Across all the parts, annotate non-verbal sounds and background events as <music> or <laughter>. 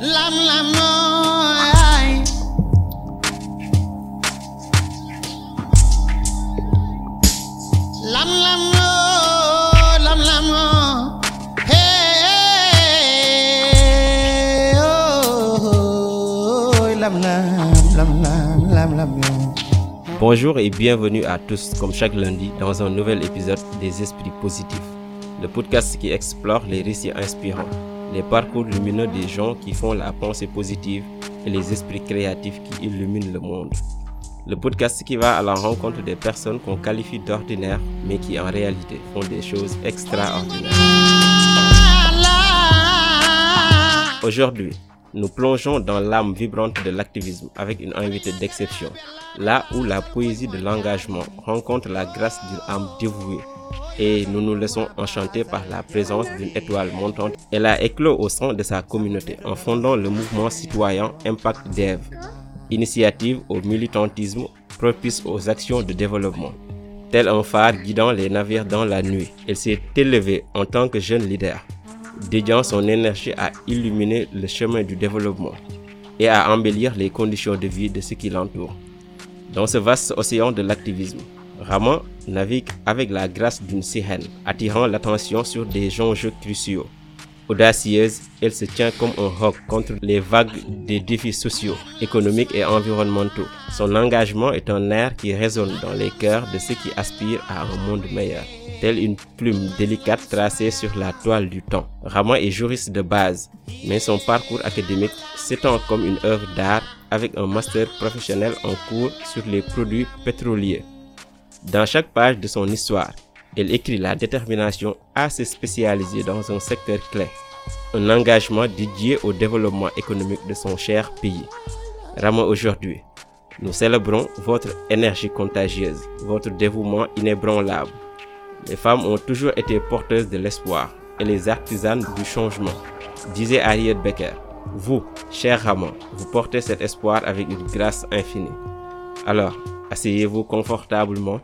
Lam. Bonjour et bienvenue à tous, comme chaque lundi, dans un nouvel épisode des Esprits Positifs, le podcast qui explore les récits inspirants, les parcours lumineux des gens qui font la pensée positive et les esprits créatifs qui illuminent le monde. Le podcast qui va à la rencontre des personnes qu'on qualifie d'ordinaires, mais qui en réalité font des choses extraordinaires. Aujourd'hui, nous plongeons dans l'âme vibrante de l'activisme avec une invitée d'exception, là où la poésie de l'engagement rencontre la grâce d'une âme dévouée. Et nous nous laissons enchanter par la présence d'une étoile montante. Elle a éclos au sein de sa communauté en fondant le mouvement citoyen Impact Dev, initiative au militantisme propice aux actions de développement. Tel un phare guidant les navires dans la nuit, elle s'est élevée en tant que jeune leader dédiant son énergie à illuminer le chemin du développement et à embellir les conditions de vie de ceux qui l'entourent. Dans ce vaste océan de l'activisme, Raman navigue avec la grâce d'une sirène, attirant l'attention sur des enjeux cruciaux. Audacieuse, elle se tient comme un roc contre les vagues des défis sociaux, économiques et environnementaux. Son engagement est un air qui résonne dans les cœurs de ceux qui aspirent à un monde meilleur. Telle une plume délicate tracée sur la toile du temps. Raman est juriste de base, mais son parcours académique s'étend comme une œuvre d'art avec un master professionnel en cours sur les produits pétroliers. Dans chaque page de son histoire, elle écrit la détermination à se spécialiser dans un secteur clé, un engagement dédié au développement économique de son cher pays. Raman aujourd'hui, nous célébrons votre énergie contagieuse, votre dévouement inébranlable. Les femmes ont toujours été porteuses de l'espoir et les artisanes du changement, disait Harriet Becker. Vous, cher Raman, vous portez cet espoir avec une grâce infinie. Alors, asseyez-vous confortablement,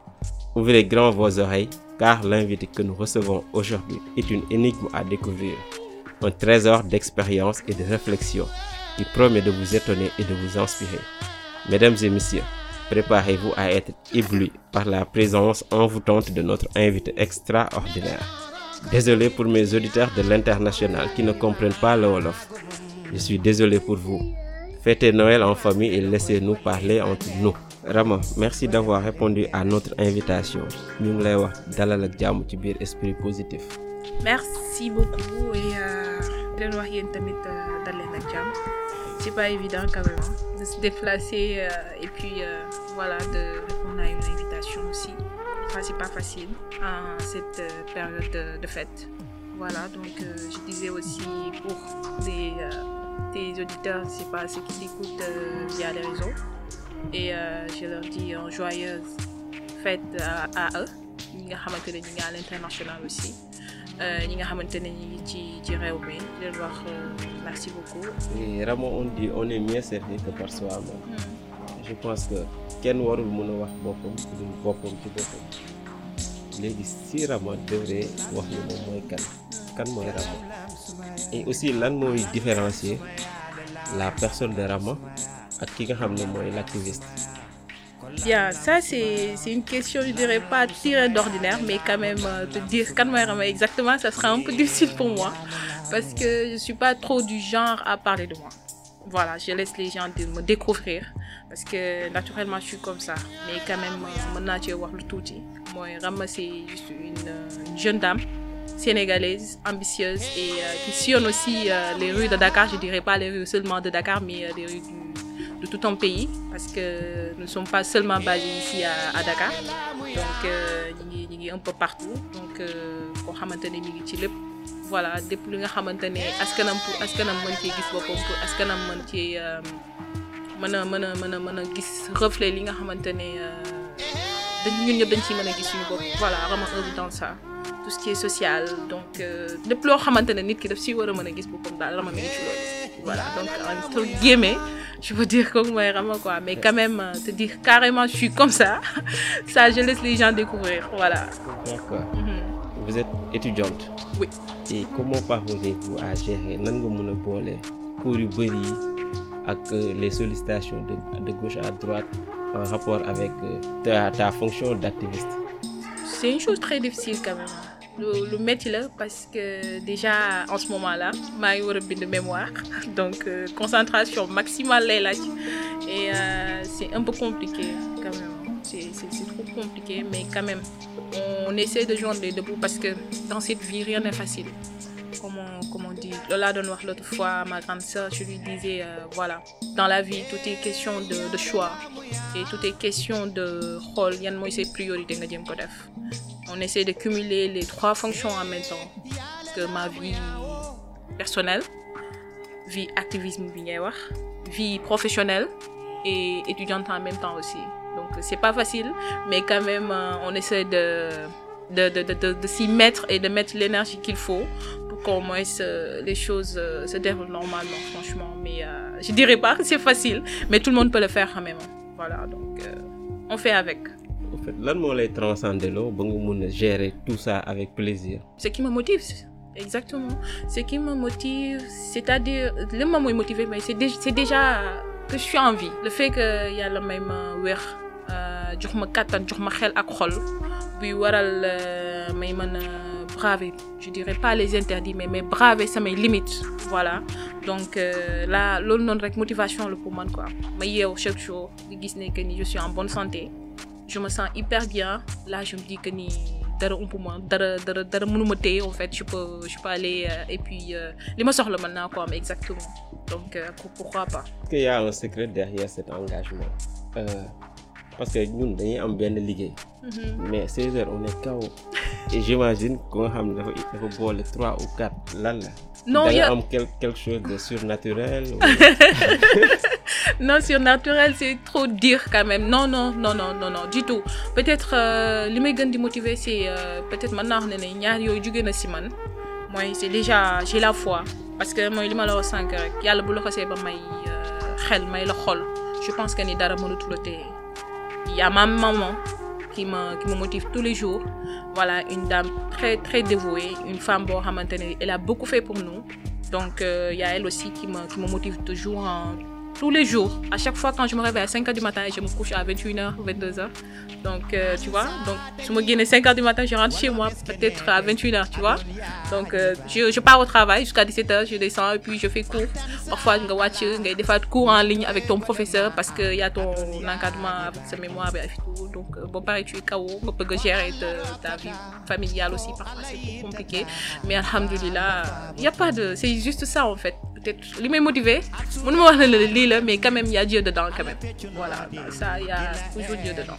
ouvrez grand vos oreilles, car l'invité que nous recevons aujourd'hui est une énigme à découvrir, un trésor d'expérience et de réflexion qui promet de vous étonner et de vous inspirer. Mesdames et messieurs, préparez-vous à être éblouis par la présence envoûtante de notre invité extraordinaire. Désolé pour mes auditeurs de l'international qui ne comprennent pas le Wolof. Je suis désolé pour vous. Fêtez Noël en famille et laissez-nous parler entre nous. Rama merci d'avoir répondu à notre invitation. Ñu ngi lay wax dalal ak esprit positif. merci beaucoup et di leen wax yéen tamit dal leen c'est pas évident quand même de se déplacer euh, et puis euh, voilà de répondre à une invitation aussi. Enfin c'est pas facile en cette euh, période de, fête. Voilà donc je disais aussi pour des tes auditeurs c'est pas ceux qui écoutent via les réseaux et euh, je leur dis une joyeuse fête à, à eux ñi nga xamante ne ñi ngi à l'international aussi ñi nga xamante ne ñi ngi ci ci réew mi di leen wax merci beaucoup. et Rama on dit on est mieux servi que par soi-même. je pense que kenn warul mën a wax boppam lu boppam ci boppam léegi si Rama devrait wax ni moom mooy kan kan mooy Rama et aussi lan mooy différencier la personne de Rama. L'activiste. bien ça c'est une question je dirais pas tirée d'ordinaire mais quand même euh, te dire kan mooy Rama exactement ça sera un peu <laughs> difficile pour moi parce que je suis pas trop du genre à parler de moi voilà je laisse les gens de me découvrir parce que naturellement je suis comme ça mais quand même wax lu tuuti mooy Rama c'est juste une, une jeune dame sénégalaise ambitieuse et euh, qui sillonne aussi euh, les rues de Dakar je dirais pas les rues seulement de Dakar mais les rues du de tout un pays parce que nous ne sommes pas seulement basés ici à, Dakar. Donc ñi ngi ñi ngi un peu partout. Donc koo xamante ne lépp. Voilà lépp li nga xamante ne askanam pour gis gis a gis voilà œuvre dans ça. Tout ce qui est social donc lépp nit ki daf gis voilà donc entre guillemets je veux dire comme moi Rama quoi mais quand même euh, te dire carrément je suis comme ça <laughs> ça je laisse les gens découvrir voilà D'accord. Mhm. Vous êtes étudiante. Oui. Et comment parvenez-vous à gérer nan nga mën a boole cours yu bëri yi ak euh, les sollicitations de, de gauche à droite en rapport avec euh, ta, ta fonction d'activiste? C'est une chose très difficile quand même. Le, le métier là, parce que déjà en ce moment-là, maa ngi war a bind mémoire. <laughs> Donc euh, concentration maximale et euh, c'est un peu compliqué quand même. C'est trop compliqué mais quand même on essaie de joindre les deux bouts parce que dans cette vie rien n'est facile. Comme on, comme on dit Lola doon wax l'autre fois ma grande sœur je lui disais euh, voilà dans la vie tout est question de de choix. Et tout est question de xool yan mooy ses priorités nga on essaie de cumuler les trois fonctions en même temps. Que ma vie personnelle vie activisme vie professionnelle et étudiante en même temps aussi. Donc c'est pas facile mais quand même euh, on essaie de de de de s'y mettre et de mettre l'énergie qu'il faut pour qu'au moins se- les choses euh, se déroulent normalement franchement. Mais euh, je dirais pas que c'est facile mais tout le monde peut le faire quand même. Voilà donc euh, on fait avec en fait lan moo lay transcender loo ba nga mun gérer tout ça avec plaisir. Ce qui me motive exactement. Ce qui me motive c'est-à-dire li ma mooy motiver mais c'est c'est déjà que je suis en vie. Le fait que yàlla may ma wér euh, jox ma kàttan jox ma xel ak xol buy waral euh, may mën a braver. Je dirais pas les interdits mais mais braver samay limites voilà. Donc euh, là loolu noonu rek motivation la pour man quoi. Ma yeew chaque jour di gis ne que je suis en bonne santé je me sens hyper bien. Là je me dis que ni en fait. Je peux je peux aller euh, et puis euh, li ma soxla mën naa ko am exactement. Donc euh, pour- pourquoi pas. Est-ce qu'il y a un secret derrière cet engagement? Euh, parce que ñun dañuy am benn liggéey. Mais 16 heures on est KO et j'imagine ko nga xam ne dafa dafa boole trois ou quatre lan la. Non y a am quel- quelque chose de surnaturel <laughs> non surnaturel c'est trop dire quand même. Non non non non non non du tout. Peut-être euh, li may gën di motiver c'est euh, peut-être mën naa wax ne ne ñaar yooyu jóge na si man. Mooy c'est déjà j'ai la foi. Parce que mooy li ma la wax sànq rek yàlla bu la xasee ba may xel may la xol je pense que ni dara mënatu la téye il y a ma maman qui me qui me motive tous les jours. Voilà une dame très très dévouée une femme boo xamante ne elle a beaucoup fait pour nous. Donc euh, il y a elle aussi qui me qui me motive toujours tous les jours. À chaque fois quand je me réveille à 5 heures du matin je me couche à 21h 22h donc euh, tu vois. Donc je me gagne 5 heures du matin je rentre chez moi peut-être à 21h tu vois. Donc euh, je, je pars au travail jusqu'à 17h je descends et puis je fais cours. Parfois nga wàcc ngay defaat cours en ligne avec ton professeur parce que y a ton encadrement avec sa mémoire et tout. Donc euh, boo paree tu es KO bëgg a gérer ta- vie familiale aussi parfois c'est compliqué. Mais alhamdulilah y a pas de c'est juste ça en fait peut-être li may motiver mënuma wax ne la lii la mais quand même y a Dieu dedans quand même voilà ça y a toujours Dieu dedans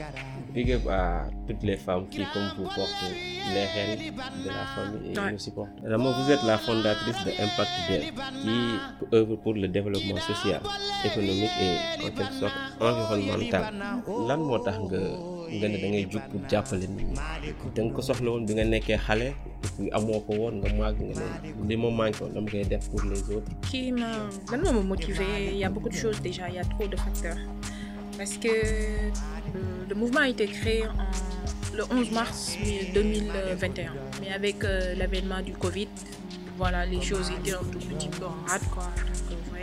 Big up à toutes les femmes qui, comme vous, portent les rênes de la famille et Ouais. nous supportent. Rama, vous êtes la fondatrice de Impact Dev, qui œuvre pour le développement social, économique et en quelque sorte environnemental. lan moo tax nga nga ne da ma manqué pour les autres. qui m'a motivé. Il y a beaucoup de choses déjà, il y a trop de facteurs. Parce que euh, le mouvement a été créé le 11 mars 2021. Mais avec euh, l'avènement du Covid, voilà, les choses étaient un tout petit peu en rade, quoi. Euh.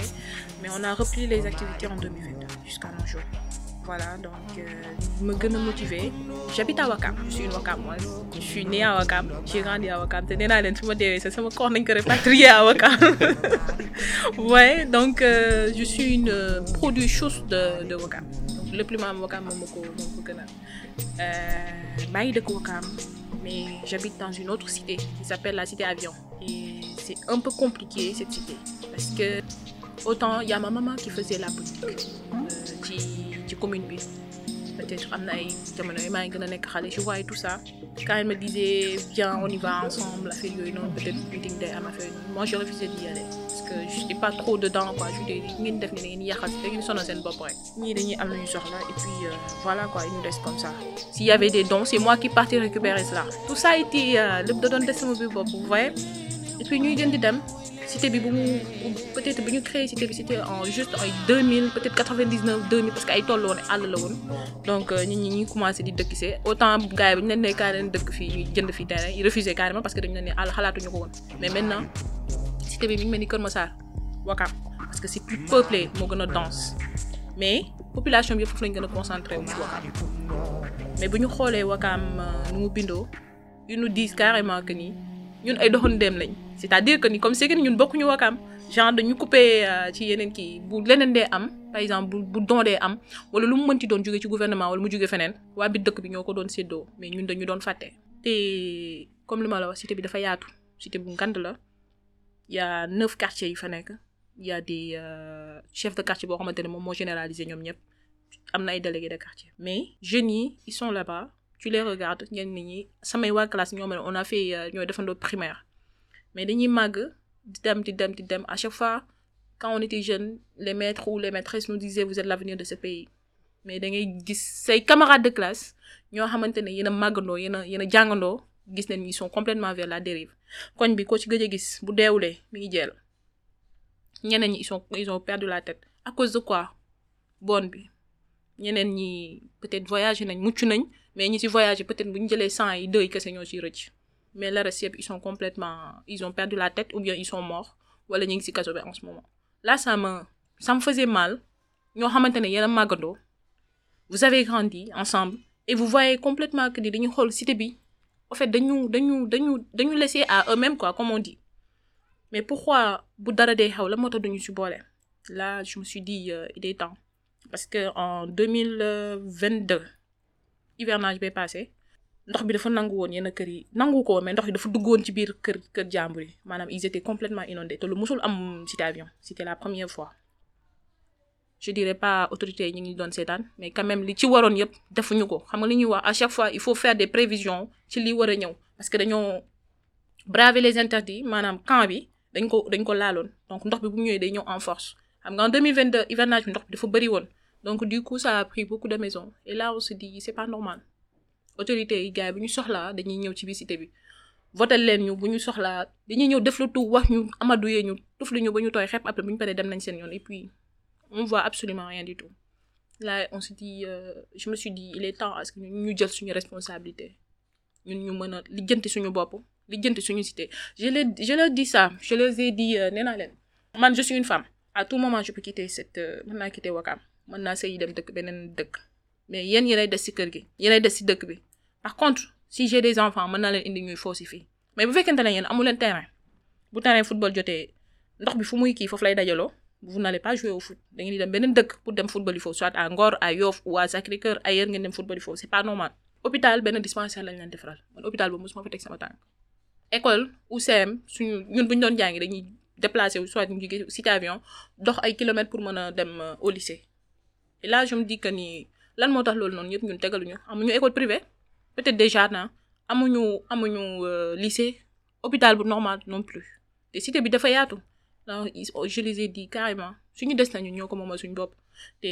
Mais on a repris les activités en 2022 jusqu'à nos jours. Voilà, donc euh, me gën a motivé. J'habite à Wakam, je suis une Wakamoise. Je suis née à Wakam, j'ai grandi à Wakam. sax sama corps nañ ko répatrier à Wakam. <laughs> ouais, donc euh, je suis une euh, produit chose de, de Wakam. Donc le plus mal Wakam moom moo ko moom ko gën a. Euh, maa ngi dëkk Wakam, mais j'habite dans une autre cité qui s'appelle la cité Avion. Et c'est un peu compliqué cette cité parce que autant il y a ma maman qui faisait la politique euh, ci commune bi. peut-être am na ay jamono yi maa ngi gën a nekk xale je voyais tout ça. Quand elle me disait viens on y va ensemble affaire yooyu noonu peut-être meeting day am affaire yooyu. Moi je refusais d'y aller parce que je suis pas trop dedans quoi. Je dis ngeen def ni da ngeen yàqal da ngeen sonal seen bopp rek. Ñii dañuy am lu ñu soxla et puis euh, voilà quoi il nous laisse comme ça. S'il y avait des dons c'est moi qui partais récupérer cela. Tout ça a été lépp da doon des sama bopp vous voyez. Et puis ñuy gën di dem cité bi bu mu peut-être bu ñu créé cité bi en juste en 2000 peut-être 99 2000 parce que ay toll woon àll la woon. Donc nit ñi ñuy commencé di dëkk see. Autant gars yi bu ñu leen nee carrément dëkk fii ñuy jënd fii carrément parce que dañu leen ne àll xalaatuñu mais maintenant cité bi mi ngi mel ni Kër Massar Wakam parce que c'est plus peuplé moo gën a dense. Mais population bi yëpp foofu lañ gën a concentré wu mais bu ñu xoolee nu mu bindoo ils nous disent carrément que ni c'est-à-dire que ni comme c'est que ñun bokkuñu Wakaam genre dañu coupé ci yeneen bu leneen dee am par exemple bu bu don dee am wala lu mu mënti doon jóge gouvernement wala mu jóge feneen waa biir dëkk bi ñoo ko doon séddoo. Mais ñun dañu comme li ma la wax cité bi dafa yaatu. Cité y a neuf quartiers yu fa nekk. Y a des chefs de quartier boo xamante ne généralisé ñoom na de quartier. mais jeunes ils sont là-bas tu les regardes ñenn ñi samay waa classe ñoo on a fait ñooy defandoo primaire. Mais dañuy màgg. di dem di dem di dem à chaque fois quand on était jeune les maîtres ou les maîtresses nous disaient vous êtes l'avenir de ce pays. Mais da ngay gis say camarades de classe ñoo xamante ne yéen a màggandoo yéen a yéen a jàngandoo gis nañ ils sont complètement vers la dérive. Koñ bi ko ci gëj a gis bu deewulee mi ngi jeel ñeneen ñi ils sont ils ont perdu la tête. À cause de quoi? Bon bi. Ñeneen ñi peut-être voyagé nañ mucc nañ mais ñi ci voyagé peut-être bu ñu jëlee cent yi deux yi kese ñoo mais le reste yëpp ils sont complètement ils ont perdu la tête ou bien ils sont morts wala ñu ngi bi en ce moment. Là ça me ça me faisait mal. Ñoo xamante ne yéen a màggandoo vous avez grandi ensemble et vous voyez complètement que ni dañuy xool cité bi. En fait dañu dañu dañu dañu laisser à eux-mêmes quoi comme on dit. Mais pourquoi bu dara dee xew la moo tax duñu là je me suis dit euh, il est temps. Parce que en deux mille vingt deux hivernage bay passé ndox bi dafa nangu woon yenn kër yi nangu ko mais ndox bi dafa dugg woon ci biir kër kër jàmbur yi. Maanaam ils étaient complètement inondés te lu musul am cité avion c'était la première fois. Je dirais pas autorités yi ñu ngi doon seetaan mais quand même li ci waroon yëpp defuñu ko. Xam nga li ñuy wax à chaque fois il faut faire des prévisions ci li war a ñëw parce que dañoo braver les interdits maanaam camp bi dañ ko dañ ko laaloon. Donc ndox bi bu ñëwee day ñëw en force. Xam nga en 2022 hivernage bi ndox bi dafa bëri woon donc du coup ça a pris beaucoup de maisons. Et là on se dit c'est pas normal. Autorités yi gars yi bu ñu soxlaa dañuy ñëw ci biir cité bi. Votel leen ñu bu ñu soxlaa dañuy ñëw def lu tout wax ñu amadouye ñu tufli ñu ba ñu tooy xepp après bu ñu paree dem nañ seen yoon. Et puis on voit absolument rien du tout. Là on se dit euh, je me suis dit il est temps à ce que ñu jël suñu responsabilité. Ñun ñu mën a lijjanti suñu bopp lijjanti suñu cité. Je leur je leur dis ça je leur ai dit nee naa leen. Je suis une femme. À tout moment je peux quitter cette mën naa quitter Wakam mën naa sëyi dem dëkk beneen dëkk. Mais yéen yéenay des ci kër gi yéenay des ci dëkk bi. Par contre si j'ai des enfants mën naa leen indi ñuy foo si fii mais bu fekkente ne yéen amu leen terrain bu terrain football jotee ndox bi fu muy kii foofu lay dajaloo vous n'allez pas jouer au foot. Da ngeen di dem beneen dëkk pour dem football yi foofu soit à Ngor à Yoff ou à Sacré-Cœur ailleurs ngeen dem football yi foofu c'est pas normal. Hôpital benn dispensaire lañ leen defaral. Man hôpital boobu mosuma fa teg sama tànk. École ou CM suñu ñun bu ñu doon jàngi dañuy déplacer wu soit ñu jóge cité avion dox ay kilomètres pour mën a dem au lycée et là je me dis que ni lan moo tax loolu noonu yëpp ñun tegaluñu. Amuñu école privée. Peut-être des jardins amuñu amuñu lycée. Hôpital bu normal non plus. Te cité bi dafa yaatu. Donc je les ai dit carrément. Suñu des nañu ñoo ko moomal suñu bopp. Te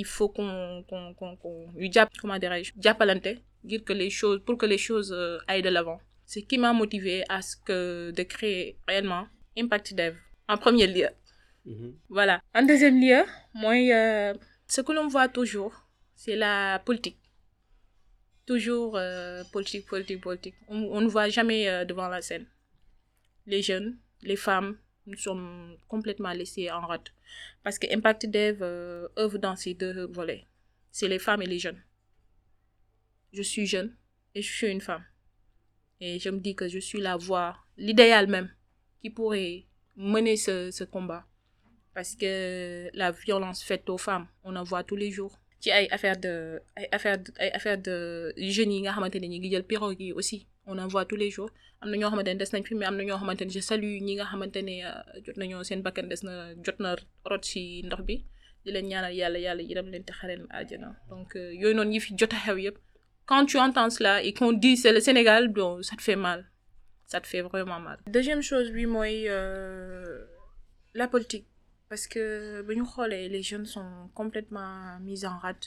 il faut qu'on qu'on qu'on qu'on jàpp comment dirais-je jàppalante ngir que les choses pour que les choses aillent de l'avant. C'est ce qui m'a motivé à ce que de créer réellement Impact Dev en premier lieu. Mhm. voilà. En deuxième lieu mooy euh, ce que l'on voit toujours c'est la politique. Toujours euh, politique politique politique. On, ne voit jamais euh, devant la scène. Les jeunes les femmes nous sommes complètement laissés en rade. Parce que Impact Dev euh, œuvre dans ces deux volets. C'est les femmes et les jeunes. Je suis jeune et je suis une femme. Et je me dis que je suis la voix l'idéal même qui pourrait mener ce combat parce que la violence faite aux femmes on en voit tous les jours. Ci ay affaire de on en voit tous les jours. Je salue ñi nga xamante ne donc yëpp quand tu entends cela et qu'on dit c'est le Sénégal ça te fait mal. Ça te fait vraiment mal. Deuxième chose euh, la politique parce que les jeunes sont complètement mis en rade.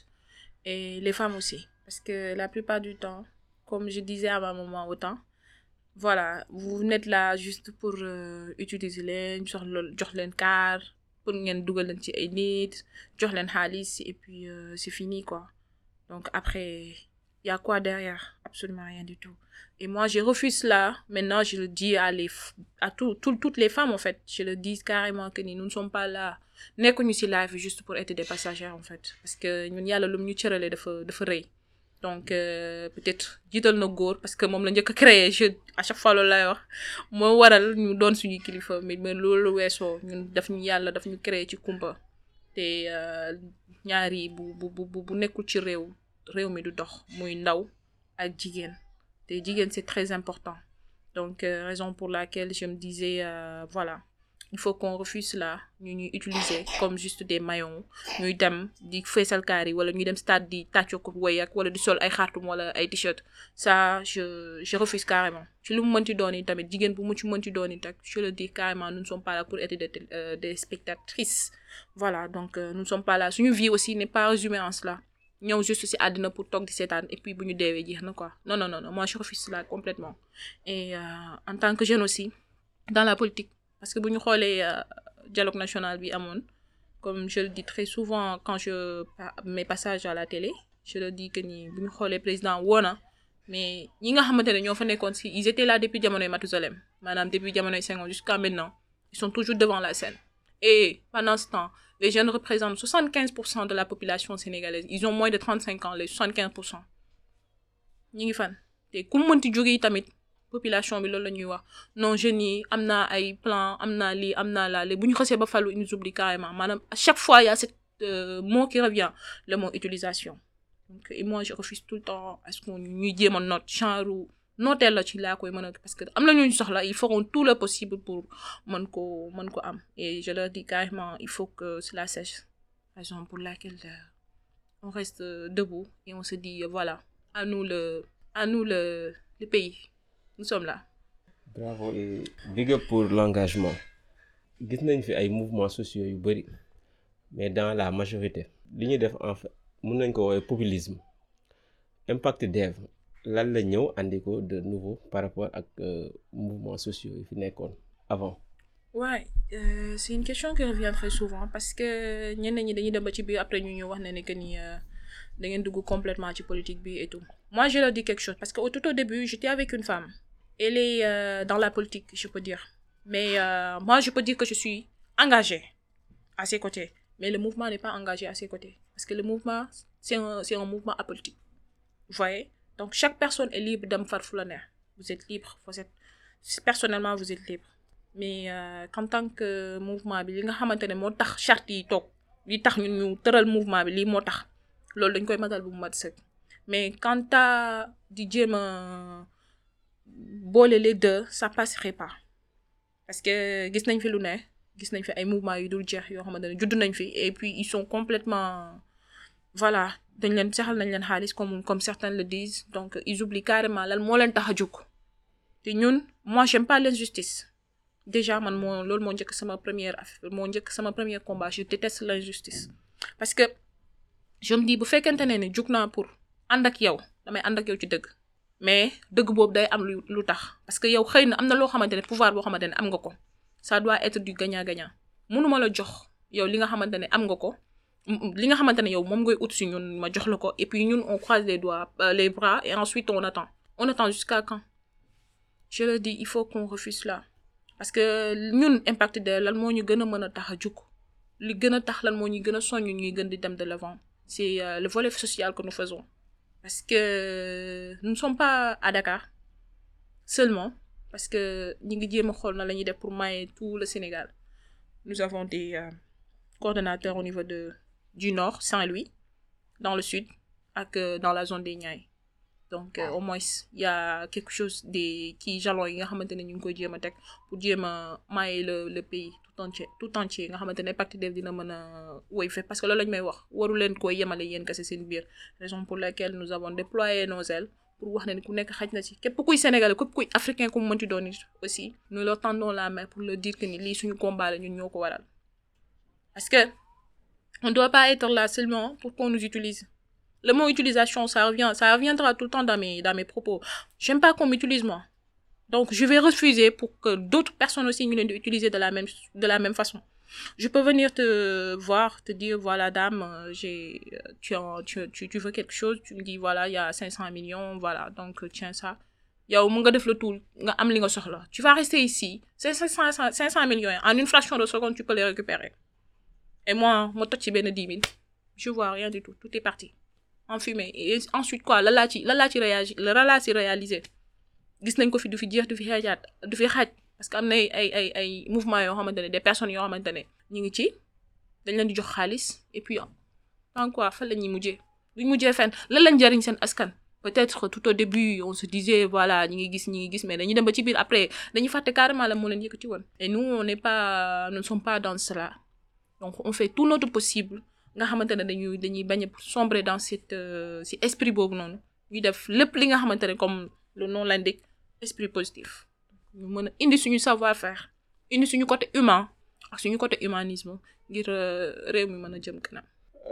Et les femmes aussi. Parce que la plupart du temps comme je disais à ma maman autant voilà vous n'êtes là juste pour euh, utiliser leen jox jox leen car pour ngeen dugal leen ci ay et puis euh, c'est fini quoi. Donc après Il y a quoi derrière? Absolument rien du tout. Et moi, je refuse cela. Maintenant, je le dis à, les, à tout, tout, toutes les femmes, en fait. Je le dis carrément que nous ne sommes pas là. nekkuñu ci live juste pour être des passagers en fait parce que lu ñu cërale dafa dafa rëy donc euh, peut-être jiital na góor parce que moom la njëkk a créé je à chaque fois loolu lay wax moo waral ñu doon suñu kilifa mais mais loolu weesoo ñun daf ñu yàlla daf ñu créé ci kumpa te ñaari bu bu bu bu nekkul ci réew réew mi du dox muy ndaw ak jigéen. Te jigéen c'est très important. Donc euh, raison pour laquelle je me disais euh, voilà il faut qu'on refuse cela ñu ñuy utiliser comme juste des maillons ñuy dem di feesal kaar yi wala ñuy dem stade di tàccoo ko way ak wala di sol ay xartum wala ay t-shirt. Ça je je refuse carrément. Ci lu mu mënti doon yi tamit jigéen bu mu ci mënti doon yi tak je le dis carrément nous ne sommes pas là pour être des euh, des spectatrices. Voilà donc euh, nous ne sommes pas là. Suñu vie aussi n'est pas résumée en cela ñëw juste ci àddina pour toog di seetaan et puis bu ñu deewee jeex na quoi. Non non non non moi je refuse cela complètement. Et euh, en tant que jeune aussi dans la politique parce que bu ñu xoolee dialogue national bi amoon comme je le dis très souvent quand je mes passages à la télé je le dis que ni bu ñu xoolee président woona mais ñi nga xamante ne ñoo fa nekkoon si ils étaient là depuis jamonoy Mathusalem maanaam depuis jamonoy Senghor jusqu'à maintenant ils sont toujours devant la scène. Et pendant ce temps les jeunes représentent 75% de la population sénégalaise. Ils ont moins de 35 ans les 75% ñi ngi fan. Te ku mënti jóge yi tamit population bi loolu la ñuy non jeunes yi am naa plan am naa lii am naa laa léegi bu ñu ils nous oublient carrément. Maanaam à chaque fois il y a cette euh, mot qui revient le mot utilisation. Donc et moi je refuse tout le temps est-ce que ñuy jéem a note genre la ci laa koy parce que am na ñu ils feront tout le possible pour mën ko am. Et je leur dis carrément il faut que cela cesse raison pour laquelle euh, on reste debout et on se dit voilà à nous le à nous le le pays. Nous sommes là. bravo et big up pour l'engagement. Gis nañ fi ay mouvements sociaux mais dans la majorité li ñuy def fait mën nañ ko populisme. Impact dev lan la ñëw andi ko de nouveau par rapport ak mouvements sociaux yi fi nekkoon avant. Ouais, euh, c'est une question qui revient très souvent parce que ñenn ñi dañuy dem ba ci biir après ñu ñu wax ne ne que ni da ngeen dugg complètement ci politique bi et tout. Moi, je leur dis quelque chose parce que au tout au début, j'étais avec une femme. Elle est euh, dans la politique, je peux dire. Mais euh, moi, je peux dire que je suis engagée à ses côtés. Mais le mouvement n'est pas engagé à ses côtés. Parce que le mouvement, c'est un, un mouvement apolitique. Vous voyez? Donc, chaque personne est libre d'me faire. Vous êtes libre. Vous êtes... Personnellement, vous êtes libre. Mais euh, en tant que mouvement, bi li nga xamante ne moo tax charte yi toog li tax ñun ñu tëral mouvement bi lii moo tax loolu dañ koy matal bu mais quant à di jéem a boole les deux ça passerait pas parce que gis nañ fi lu ne gis nañ fi ay mouvements yu dul jeex yoo xamante ne judd nañ et puis ils sont complètement voilà dañ leen saxal nañ leen xaalis comme comme certains le disent. Donc ils oublient carrément lan moo leen tax a jóg. Te ñun moi j'aime pas l'injustice. Déjà man moo loolu moo njëkk sama première affaire moo njëkk sama premier combat je déteste l'injustice. Parce que je me dis bu fekkente ne ne jug naa pour ànd ak yow damay ànd ak yow ci dëgg. Mais dëgg boobu day am lu lu tax. Parce que yow xëy na am na loo xamante ne pouvoir boo xamante ne am nga ko. Ça doit être du gagnant-gagnant. Mënuma la jox yow li nga xamante ne am nga ko li nga xamante ne yow moom ngay ut si ñun ma jox la ko et puis ñun on croise les doigts euh, les bras et ensuite on attend. On attend jusqu'à quand? Je le dis il faut qu'on refuse là. Parce que ñun impact de lan moo ñu gën a mën a tax a jug. Li gën a tax lan moo ñu gën a soññ ñuy gën di dem de l'avant. C'est euh, le volet social que nous faisons. Parce que nous ne sommes pas à Dakar seulement parce que ñi ngi jéem a xool na la ñuy def pour mailler tout le Sénégal. Nous avons des euh, coordonnateurs au niveau de du nord Saint-Louis dans le sud ak euh, dans la zone des Niayes. Donc euh, au moins il y a quelque chose des kii jalons pour jéem a mailler le pays tout entier tout entier. Parce que loolu raison pour laquelle nous avons déployé nos ailes pour wax ne sénégalais nous leur tendons la main pour leur dire que ni ñun parce que on doit pas être là seulement pour qu'on nous utilise. Le mot utilisation ça revient ça reviendra tout le temps dans mes dans mes propos. J'aime pas qu'on m'utilise moi. Donc je vais refuser pour que d'autres personnes aussi di utiliser de la même de la même façon. Je peux venir te voir, te dire, voilà, dame, euh, j'ai, euh, tu, tu, tu, veux quelque chose, tu me dis, voilà, il y a 500 millions, voilà, donc euh, tiens ça. yow mu nga def le tout tu vas rester ici. Ces 500 500 millions en une fraction de seconde tu peux les récupérer et moi ma toj ci benn 10 000 je vois rien du tout. Tout est parti. En fumée. Et ensuite quoi? La laa ci la laa ci réagi la laa ci réaliser gis nañ ko fi du fi jeex du fi du fi parce que am na ay mouvements yoo des personnes yoo xamante ne ñu ngi ci. Dañ leen di et puis en quoi fan la ñuy mujjee? Duñ mujjee fenn. Lan lañ jariñ seen askan? Peut-être tout au début on se disait voilà ñi ngi gis ñi gis mais dañuy dem ba ci biir. Après dañuy fàtte carrément la moo leen yëkkati woon. Et nous on n'est pas nous ne sommes pas dans cela donc on fait tout notre possible. Nga xamante ne dañuy dañuy bañ a sombrer dans cette euh, si esprit boobu noonu. Ñu def lépp li nga xamante ne comme le nom l'indique esprit positif. Ñu mën a indi suñu savoir faire indi suñu côté humain ak suñu côté humanisme ngir euh, réew mi mën a jëm kanam.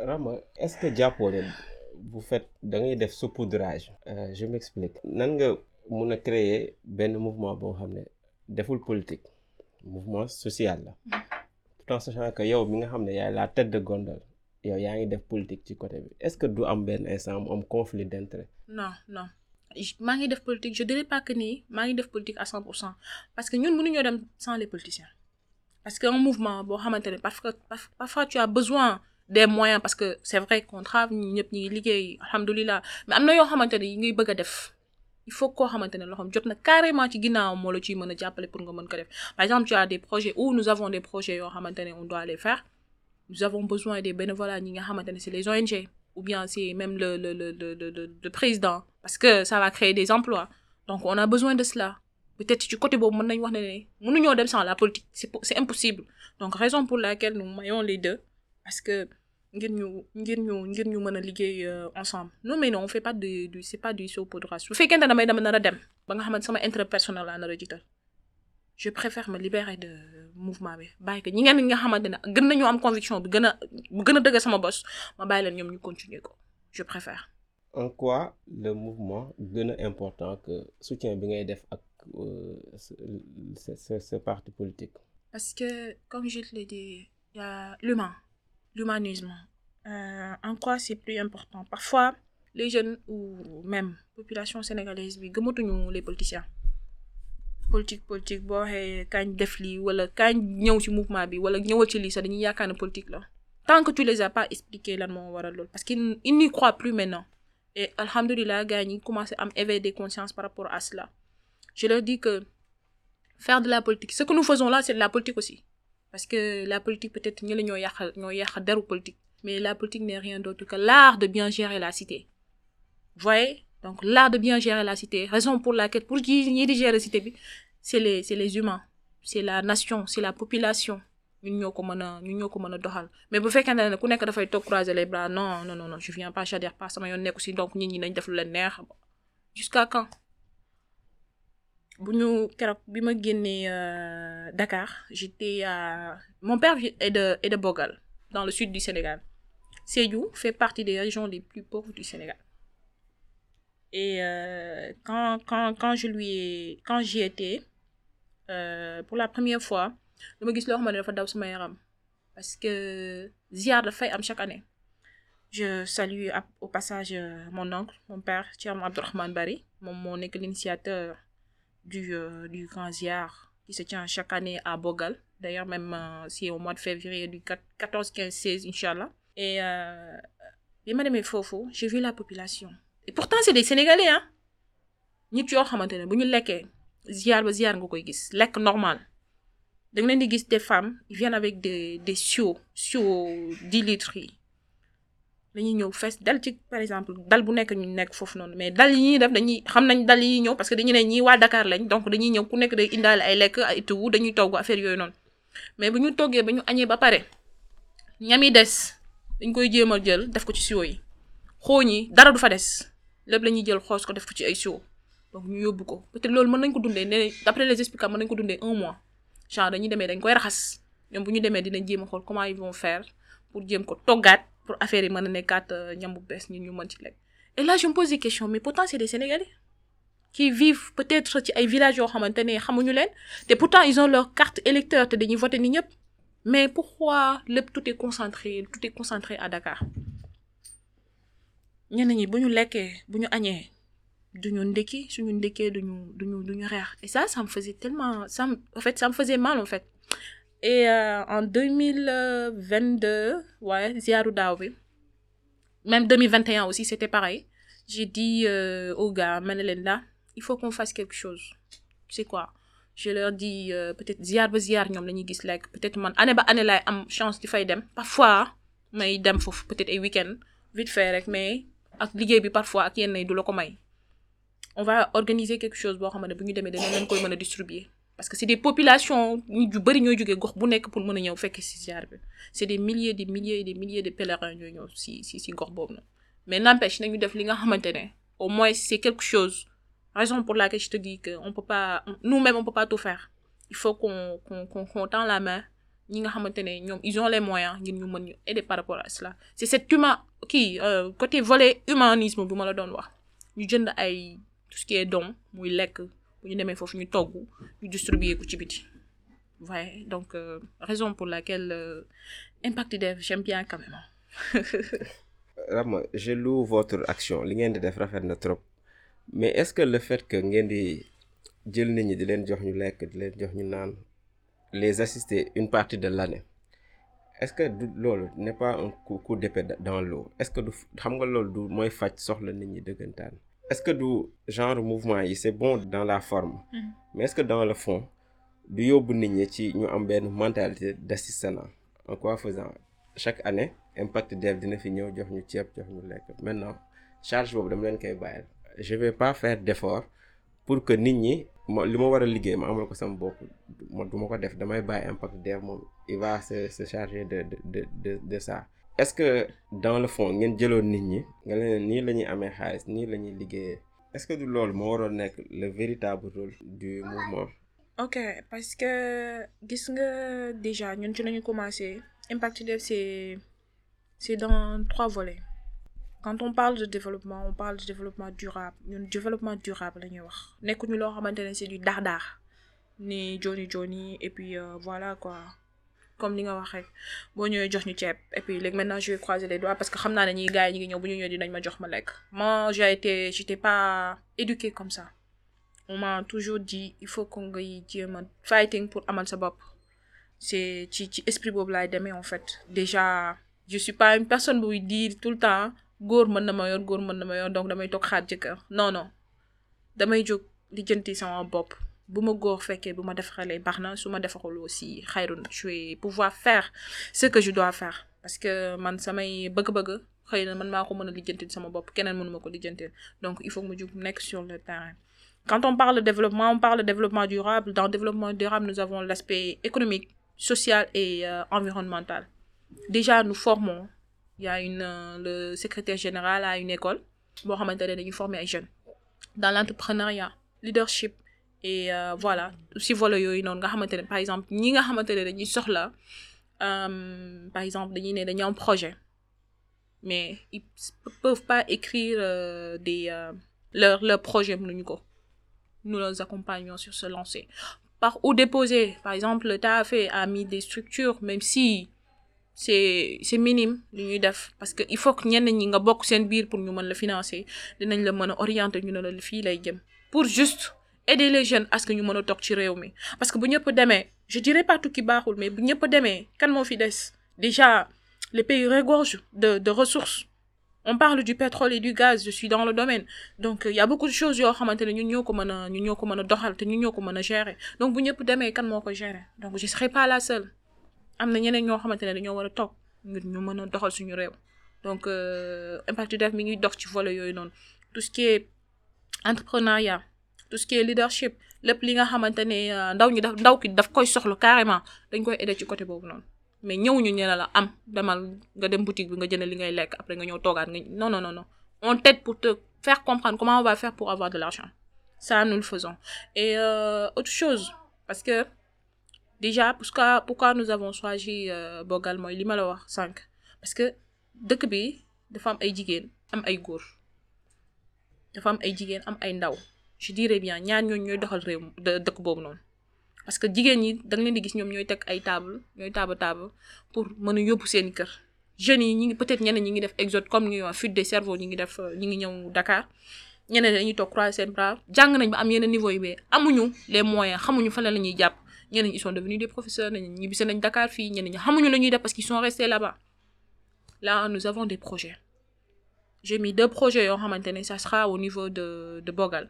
Rama est-ce que jàppoo ne bu fait da ngay def saupoudrage? Euh, je m'explique. Nan nga mun a créer benn mouvement boo xam ne deful politique? Mouvement social la tout en sachant que yow mi nga xam ne yaay la tête de gondole yow yaa ngi def politique ci côté bi est-ce que du am benn instant mu am conflit d'intérêt? Non non. Maa ngi def politique je dirais pas que nii maa ngi def politique à 100 pour cent. Parce que ñun mënuñoo dem sans les politiciens. Parce que un mouvement boo xamante ne parfois parf- parfois tu as besoin des moyens parce que c'est vrai qu'on travaille ñi ñëpp ñi ngi liggéey alhamdulilah. Mais am na yoo xamante ne yi ngay bëgg a def il faut koo xamante ne jot na carrément ci la pour nga mën ko def. Par exemple tu as des projets où nous avons des projets yoo on doit les faire. Nous avons besoin des bénévolats ñi nga c'est les ONG ou bien c'est même le le le le le, président parce que ça va créer des emplois. Donc on a besoin de cela. Peut-être ci côté boobu mën nañu wax ne ne la politique. C'est po- c'est impossible. Donc raison pour laquelle nous maillons les deux parce que ngir ñu ngir ñu ngir ñu mën a liggéey euh, ensemble. Non mais non on fait pas de du c'est pas du saupoudrage bu fekkente damay dama nar a dem. Ba nga xamante sama intérêt personnel laa nar a jiital. Je préfère me libérer de mouvement bi. Bàyyi ko. Ñi ngeen nga xamante ne gën nañoo am conviction bi gën a bu gën a dëgg sama bos ma bàyyi leen ñoom ñu continuer ko. Je préfère. En quoi le mouvement gën a important que soutien bi ngay def ak euh, ce ce parti politique? Parce que, comme je l'ai dit, il y a l'humain, l'humanisme. Euh, en quoi c'est plus important? Parfois, les jeunes ou même population sénégalaise, bi gëmatuñu les politiciens. politique politique boo waxee kañ def lii wala kañ ñëw ci mouvement bi wala ñëwal ci lii sax dañuy yaakaar ne politique la. Tant que tu les as pas expliqué parce qu'ils ils n'y croient plus maintenant. Et alhamdulilah gars ñi commencé am éveil des consciences par rapport à cela. Je leur dis que faire de la politique ce que nous faisons là c'est de la politique aussi parce que la politique peut-être ñi la ñoo yàq ñoo yàq deru politique. Mais la politique n'est rien d'autre que l'art de bien gérer la cité. Vous voyez? Donc l'art de bien gérer la cité raison pour laquelle pour ñi di gérer cité bi c'est les c'est les humains c'est la nation c'est la population. Ñun ñoo ko mën a ñun ñoo ko mën a doxal. Mais bu fekkente ne ku nekk dafay toog croiser les bras non non non non je viens pas j'adhère pas sama yoon nekku si donc nit ñi nañ def lu leen neex. Jusqu'à quand? Bu ñu keroog euh, Dakar j'étais à mon père est de est de Bogal dans le sud du Sénégal. Sédhiou fait partie des régions les plus pauvres du Sénégal. Et euh, quand quand quand je lui ai quand j'y étais euh, pour la première fois dama gis loo xam ne dafa daw sama parce que ziar dafay am chaque année. Je salue au passage mon oncle mon père Thierno Abdourahmane Bari moom moo nekk l'initiateur du euh, du grand ziar qui se tient chaque année à Bogal. D'ailleurs même euh, c'est au mois de février du 4 14 15 16 inchallah. Et euh, bi ma demee foofu j'ai vu la population. Et pourtant c'est des Sénégalais hein. Nit yoo xamante ne bu ñu lekkee ziar ziar nga koy gis lekk normal. Leen di gis des femmes ils viennent avec des des seaux seaux 10 litres dañuy ñëw fees dal ci par exemple dal bu nekk ñu mais dal yi parce que dañu ne Dakar lañ donc dañuy ñëw ku nekk day indaale ay lekk ay tout dañuy togg affaire yooyu noonu. Mais bu ñu toggee ba ñu añee ba pare ñam yi des dañ koy a jël def ko ci siwo yi. Dara donc ñu yóbbu peut-être loolu d'après les mën un mois. Genre dañuy demee dañ koy raxas. Ñoom comment ils vont faire pour pour affaire yi mën a nekkaat euh, ñam bu bees ñun ñu mën ci lekk. Et là je me pose des questions mais pourtant c'est des Sénégalais qui vivent peut-être ci ay villages yoo xamante ne xamuñu leen. Te pourtant ils ont leur carte électeur te dañuy voter ni ñëpp. Mais pourquoi lépp tout est concentré tout est concentré à Dakar? Ñenn ñi bu ñu lekkee bu duñu ndekki suñu ndekkee duñu duñu duñu reer. Et ça ça me faisait tellement ça me, en fait ça me faisait mal en fait et euh, en 2022 ouais ziaru même 2021 aussi c'était pareil. J'ai dit euh, aux gars il faut qu'on fasse quelque chose. C'est quoi? Je leur dis euh, peut-être ziar ziar peut-être man chance di fay dem. Parfois may dem peut-être ay week-end vite fait mais parfois ak on va organiser quelque chose boo xamante ne bu distribuer parce que c'est des populations ñu bëri ñooy jógee gox bu nekk pour mën a ñëw fekk ci ziar bi. C'est des milliers des milliers des milliers de pèlerins ñooy ñëw ci ci ci gox boobu noonu. Mais n'empêche nañu def li nga au moins c'est quelque chose raison pour laquelle je te dis que on peut pas nous-mêmes on peut pas tout faire. Il faut qu'on qu'on qu'on tend la main ñi nga xamante ne ils ont les moyens ngir ñu mën ñu aider par rapport à cela. C'est cet humain kii euh, côté volet humanisme bi ma la doon wax. Ñu jënd ay tout ce qui est don muy lekk bu ñu demee foofu ñu togg ñu distribuer ko ci biti. Ouais donc euh, raison pour laquelle euh, Impact Dev j'aime bien quand même <laughs> Rama je loue votre action. Li ngeen di def rafet na trop. Mais est-ce que le fait que ngeen di jël nit ñi di leen jox ñu lekk di leen jox ñu naan les assister une partie de l'année est-ce que du loolu n'est pas un coup coup d'épée dans l'eau? Est-ce que du xam nga loolu du mooy faj soxla nit ñi dëggantaan? Est-ce que du genre mouvement yi c'est bon dans la forme? Mais est-ce que dans le fond du yóbbu nit ñi ci ñu am benn mentalité d'assistanat en quoi faisant? Chaque année Impact Dev dina fi ñëw jox ñu ceeb jox ñu lekk. Maintenant charge boobu dama leen koy bàyyil. Je vais pas faire d'effort pour que nit ñi ma li ma war a liggéey ma amal ko sama bopp ma du ma ko def damay bàyyi Impact Dev moom il va se se charger de de de de de ça est-ce que dans le fond ngeen jëloon nit ñi nga est-ce que du loolu moo waroon le véritable rôle du mouvement? Ok parce que gis déjà ñun ci lañu Impact c'est dans trois volets. Quand on parle de développement on parle de développement durable. Ñun développement durable c'est du daax-daax ni joni joni et puis euh, voilà quoi comme li nga wax rek. Boo jox ñu ceeb et puis léegi maintenant je vais croiser les doigts parce que xam naa ne ñi gars yi ñi ngi ñëw bu ñu ñëwee dinañ ma jox ma lekk. Moi j'ai été j'étais pas éduquée comme ça. On m'a toujours dit il faut que ngay jéem fighting pour amal sa bopp. C'est ci ci esprit boobu laay demee en fait. Déjà je suis pas une personne buy dire tout le temps góor mën na ma yor góor mën na ma yor donc damay toog xaar jëkkër. Non non. Damay jóg lijjanti sama bopp bu ma góor fekkee bu ma defaree baax na su ma aussi xayrun je vais pouvoir faire ce que je dois faire. Parce que man samay bëgg-bëgg xëy na man maa ko mën a lijjanti sama bopp keneen mënu ma ko lijjanti donc il faut que mu jóg nekk sur le terrain. Quand on parle de développement on parle de développement durable. Dans développement durable nous avons l'aspect économique social et euh, environnemental. Déjà nous formons il y a une euh, le secrétaire général a une école boo xamante ne dañuy former ay jeunes. Dans l'entrepreneuriat leadership et euh, voilà. Si volet yooyu noonu nga par exemple ñi nga xamante dañuy soxla par exemple dañuy ne dañuy projet mais ils peuvent pas écrire des leur leur projet mënuñu ko nous les accompagnons sur ce lancer. Par où déposer par exemple le TAFE a mis des structures même si c'est c'est minime parce que il faut que ñenn ñi nga bokk pour ñu financer dinañ la mën orienter ñu pour juste aider les jeunes à ce que ñu mën a toog ci réew mi. Parce que bu ñëpp demee je dirais pas tukki baaxul mais bu ñëpp demee kan moo fi des? Déjà les pays regorgent de de ressources. On parle du pétrole et du gaz je suis dans le domaine. Donc il y a beaucoup de choses yoo xamante ne ñun ñoo ko mën a ñun ñoo ko mën a doxal te ñun ñoo ko gérer. Donc bu ñëpp demee kan moo ko gérer? Donc je serai pas la seule. Am na ñeneen ñoo xamante ne dañoo war a toog ngir ñu mën doxal suñu réew. Donc Impact Dev mi ngi dox ci volet yooyu noonu. Tout ce qui est entrepreneuriat tout ce qui est leadership lépp li nga xamante ne ndaw ñi daf ndaw ki daf koy soxla carrément dañ koy aider ci côté boobu noonu. Mais ñëwuñu ñu ne la am demal nga dem boutique bi nga jënd li ngay lekk après nga ñëw toogaat nga non non non non. On t'aide pour te faire comprendre comment on va faire pour avoir de l'argent. Ça nous le faisons. Et euh, autre chose parce que déjà pourquoi pourquoi nous avons choisi Bogal mooy li ma la wax sànq? Parce que dëkk bi dafa am ay jigéen am ay góor. Dafa am ay jigéen am ay ndaw je dirais bien ñaar ñooñu ñooy doxal réew dëkk boobu noonu. Parce que jigéen ñi da nga leen di gis ñoom ñooy teg ay table ñooy table table pour mën a yóbbu seen kër. Jeunes yi ñi ngi peut-être ñeneen ñi ngi def exode comme ñu fuite des cerveaux ñi ngi def ñi ngi ñëw Dakar. Ñeneen dañuy toog croiser seen bras. Jàng nañ ba am yenn niveau yi mais amuñu les moyens xamuñu fan la ñuy jàpp. Ñeneen ils sont devenus des professeurs ñeneen ñi ñibbisi nañ Dakar fii ñeneen ñi xamuñu la ñuy def parce qu'ils sont restés là-bas. Là nous avons des projets. J'ai mis deux projets yoo xamante ne ça sera au niveau de de Bogal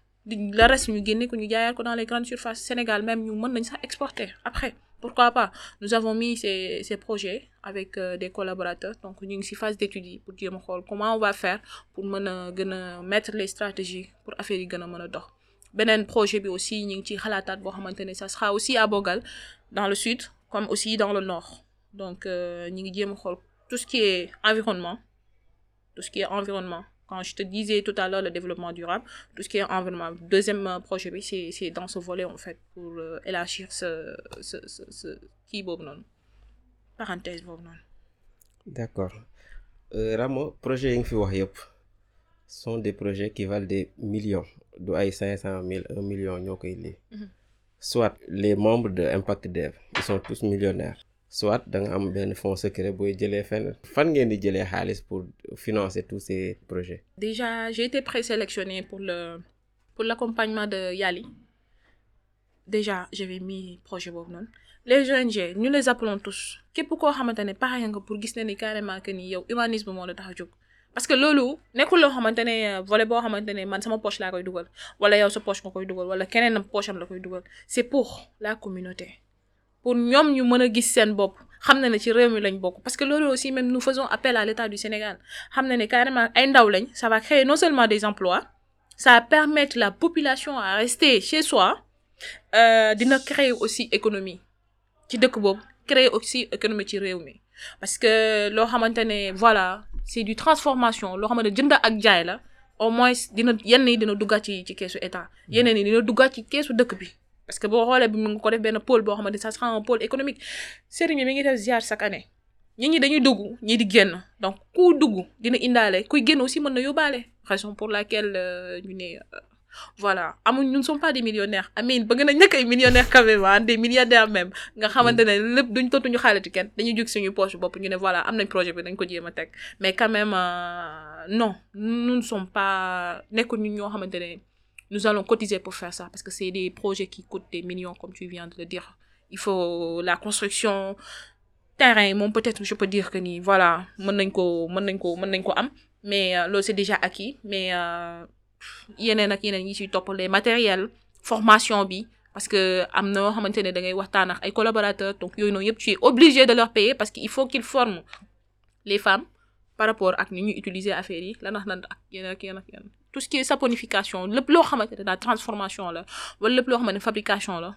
la reste ñu génne ko ñu jaayaat ko dans les grandes surfaces. Sénégal même ñu mën nañ sax exporter après. Pourquoi pas? Nous avons mis ces ces projets avec euh, des collaborateurs. Donc ñu ngi ci phase d'étude pour jéem a comment on va faire pour mën a mettre les stratégies pour affaire yi gën a mën dox. Beneen projet bi aussi ñu ngi ci xalaataat boo xamante ça sera aussi à Bogal dans le sud comme aussi dans le nord. Donc ñu ngi jéem a tout ce qui est environnement tout ce qui est environnement quand je te disais tout à l'heure le développement durable tout ce qui est environnement deuxième projet bi c'est dans ce volet en fait pour euh, élargir ce ce ce ce boobu noonu. Parenthèse noonu. d'accord. Euh, Ramo projet yi nga fi wax yëpp sont des projets qui valent des millions. Cinq cent mille un million ñoo koy lii. Soit les membres de Impact Dev ils sont tous millionnaires soit da nga am benn fonds secret booy jëlee pour financer tous ces projets? Déjà j'ai été présélectionnée pour pour l'accompagnement de Yali. Déjà j'avais mis projet boobu noonu. Les ONG ñu les appelons tous. Képp koo xamante ne pare nga pour gis ne ni carrément que ni yow humanisme moo la tax a jóg. Parce que loolu nekkul loo xamante ne volet boo xamante ne man sama poche laa koy dugal wala yow sa poche nga koy dugal wala keneen poche am la koy dugal. C'est pour la communauté pour ñoom ñu mën a gis seen bopp. Xam na ne ci réew mi lañ bokk. Parce que loolu aussi même nous faisons appel à l'État du Sénégal. Xam na ne carrément ay ndaw lañ ça va créer non seulement des emplois ça va permettre la population à rester chez soi euh, dina créer aussi économie ci dëkk boobu créer aussi économie ci réew mi. Parce que loo xamante ne voilà c'est du transformation loo xamante ne jënd ak jaay la au moins dina yenn yi dina duggaat ci ci keesu état. Yeneen yi dina duggaat ci keesu dëkk bi parce que boo xoolee bi mu ko def pôle ça sera un pôle économique. Sëriñ bi mi ngi def ziar chaque année. Nit ñi dañuy dugg ñi donc ku dugg dina kuy aussi raison pour laquelle ñu ne voilà. Amuñ nous ne sommes pas des millionnaires. Amin bëgg millionnaires quand même des milliardaires même. Nga ne lépp voilà mais quand même euh, non. Nous ne sommes pas nekkul ñun ñoo xamante ne nous allons cotiser pour faire ça parce que c'est des projets qui coûtent des millions comme tu viens de le dire. Il faut la construction terrain moom peut-être je peux dire que ni voilà mais euh, loolu c'est déjà acquis. Mais euh, yeneen ak yeneen yi ci topp les matériels formation bi parce que am na yoo collaborateurs donc tu es obligé de leur payer parce que il faut qu'ils forment les femmes par rapport ak ni ñuy utiliser affaires yi lan tout ce qui est saponification lépp loo xamante ne la transformation la wala lépp loo xamante ne fabrication la.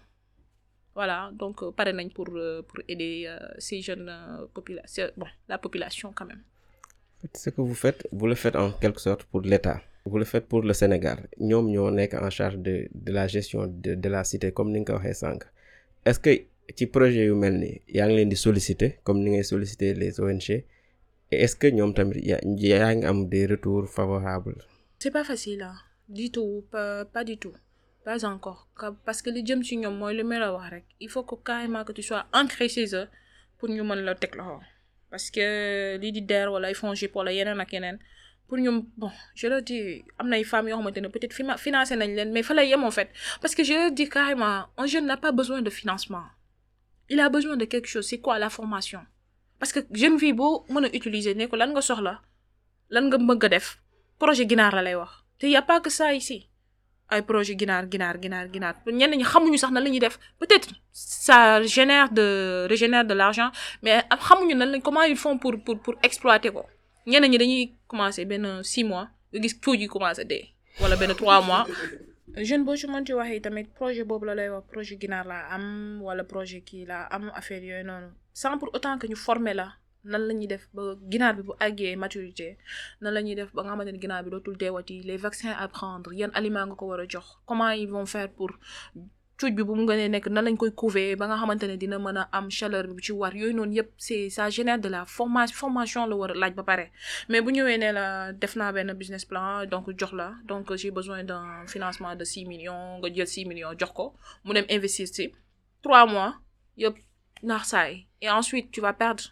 Voilà donc pare nañ pour pour aider ces jeunes populations bon la population quand même. ce que vous faites vous le faites en quelque sorte pour l'État. Vous le faites pour le Sénégal. Ñoom ñoo nekk en charge de de la gestion de de la cité comme ni nga ko waxee sànq. Est-ce que ci projet yu mel nii yaa ngi leen comme ni ngay solliciter les ONG et est-ce que ñoom tamit des retours favorables? C'est pas facile hein. Du tout pas pas du tout. Pas encore. Parce que li jëm ci ñoom mooy li ma la wax rek. Il faut que carrément que tu sois ancré chez eux pour ñu mën la teg parce que lii di DER wala ay FONGIP wala yeneen ak pour ñoom bon je leur dis am na ay femmes yoo xamante ne peut-être fima financé nañ mais fa lay yem en fait. Parce que je leur dis carrément un jeune n'a pas besoin de financement. Il a besoin de quelque chose. C'est quoi la formation? Parce que jeune fille boo mën utiliser ne ko lan nga soxla? Lan nga bëgg projet ginaar la lay wax. Te y a pas que ça ici. Ay projet ginaar ginaar ginaar ginaar. Ñenn ñi xamuñu sax nan la ñuy def. Peut-être ça génère de régénère de l'argent mais xamuñu nan lañ comment ils font pour pour pour exploiter ko. Ñenn ñi dañuy commencer benn six mois nga gis tuuti yi commencer dee wala benn trois mois. Jeune boo ci mën ci waxee tamit projet boobu la lay wax projet ginaar laa am wala projet kii laa am affaire yooyu noonu. Sans pour autant que ñu former la nan la ñuy def ba ginaar bi bu àggee maturité nan la ñuy def ba nga xamante ne ginaar bi dootul deewati les vaccins à prendre yan aliments nga ko war a jox comment ils vont faire pour cuuj bi bu mu gënee nekk nan lañ koy couver ba nga xamante ne dina mën a am chaleur bi ci war yooyu noonu yëpp c'est ça génère de la formation formation la war a laaj ba pare. Mais bu ñëwee ne la def naa benn business plan donc jox la donc j'ai besoin d'un financement de six millions nga jël six millions jox ko mu dem investir ci trois mois yëpp naax saay et ensuite tu vas perdre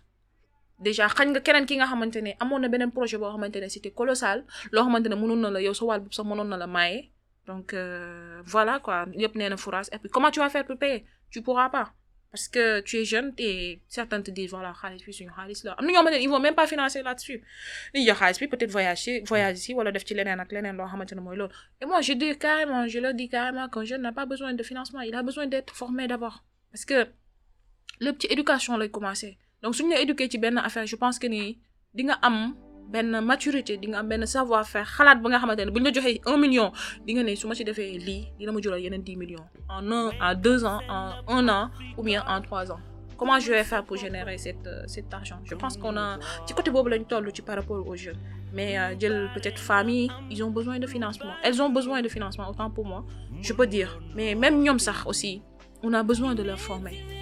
déjà xañ nga keneen ki nga xamante ne amoon na beneen projet boo xamante ne c'était colossal loo xamante ne mënoon na la yow sa wàll sax mënoon na la maye. Donc euh, voilà quoi yëpp nee na fourage et puis comment tu vas faire pour payer? Tu pourras pas. Parce que tu es jeune et certains te disent voilà xaalis bi suñu xaalis la. Am na ñoo xamante ne ils vont même pas financer là-dessus. Li jox xaalis bi peut-être voyager voyage ici wala def ci leneen ak leneen loo xamante ne mooy loolu. Et moi je dis carrément je leur dis carrément qu'un jeune n'a pas besoin de financement. Il a besoin d'être formé d'abord. Parce que lépp ci éducation lay commencer donc suñu la éduquer ci benn affaire je pense que ni di nga am benn maturité di nga am savoir faire xalaat ba nga xamante ne bu la joxee un million di nga ne su ma defee lii dina ma jural yeneen dix millions. En un en deux ans en un an ou bien en trois ans. Comment je vais faire pour générer cette euh, cet argent? Je pense qu'on a ci côté ci par rapport aux jeunes. Mais euh, peut-être famille ils ont besoin de financement. Elles ont besoin de financement autant pour moi je peux dire. Mais même ñoom sax aussi on a besoin de leur former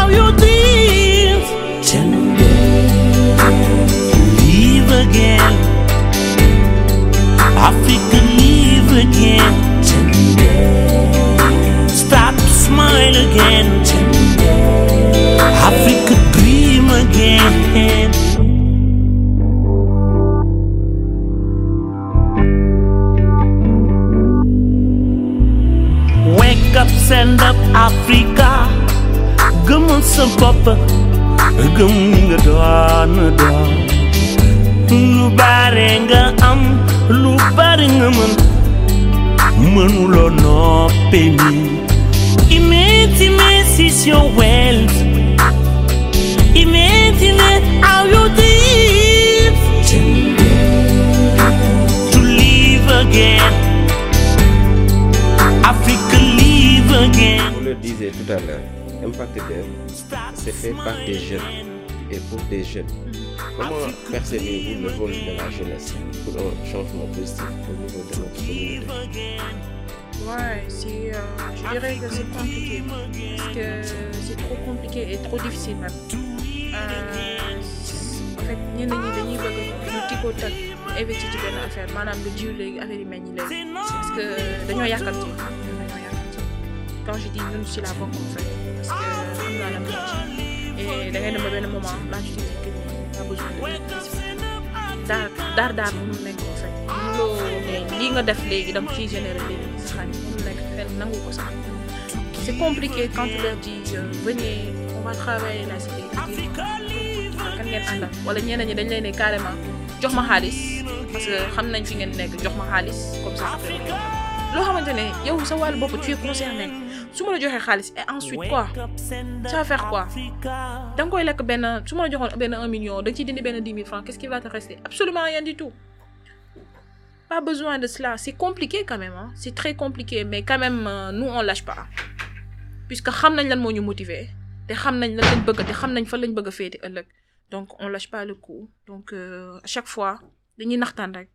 I think leave again today. Stop smile again today. I dream again. Wake up, up Africa. Papa, gumun ga lu bare nga am lu bare nga your wealth immense how you live to live again. Africa live again. Vous le disiez tout à l'heure, Impact c'est fait par des jeunes. Et pour des jeunes. Comment percevez-vous le rôle de la jeunesse? Pour un changement positif au niveau de notre communauté? Ouais, c'est, euh, je dirais que c'est compliqué. Parce que c'est trop compliqué et trop difficile même. Euh, en fait, ñenn ñi dañuy bëgg ñu tikkoo tak investir ci benn affaire maanaam lu jiw léegi affaire yi meññ léegi. Parce que dañoo yàkkamti ñun dañoo. Quand je dis ñun ci la bokk en fait parce que am naa la et da ngay dem ba benn moment là dis daar daar daar c'est compliqué quand leur dis euh, venez on va travailler la cité. Kan ngeen wala ñi dañ lay ne carrément jox parce que xam nañ fi ngeen jox ma comme ça. Yow sa tu es concerné su ma la joxee xaalis et ensuite quoi? Ça va faire quoi? Da nga koy lekk benn su ma la joxoon benn un million da nga ciy dindi benn dix mille francs qu'est-ce qui va te rester? Absolument rien du tout. Pas besoin de cela. C'est compliqué quand même hein. C'est très compliqué mais quand même euh, nous on lâche pas. Puisque xam nañ lan moo ñu motiver te xam nañ lan lañ bëgg te xam nañ fan lañ bëgg a féete ëllëg. Donc on lâche pas le coup. Donc euh, à chaque fois dañuy naxtaan rek.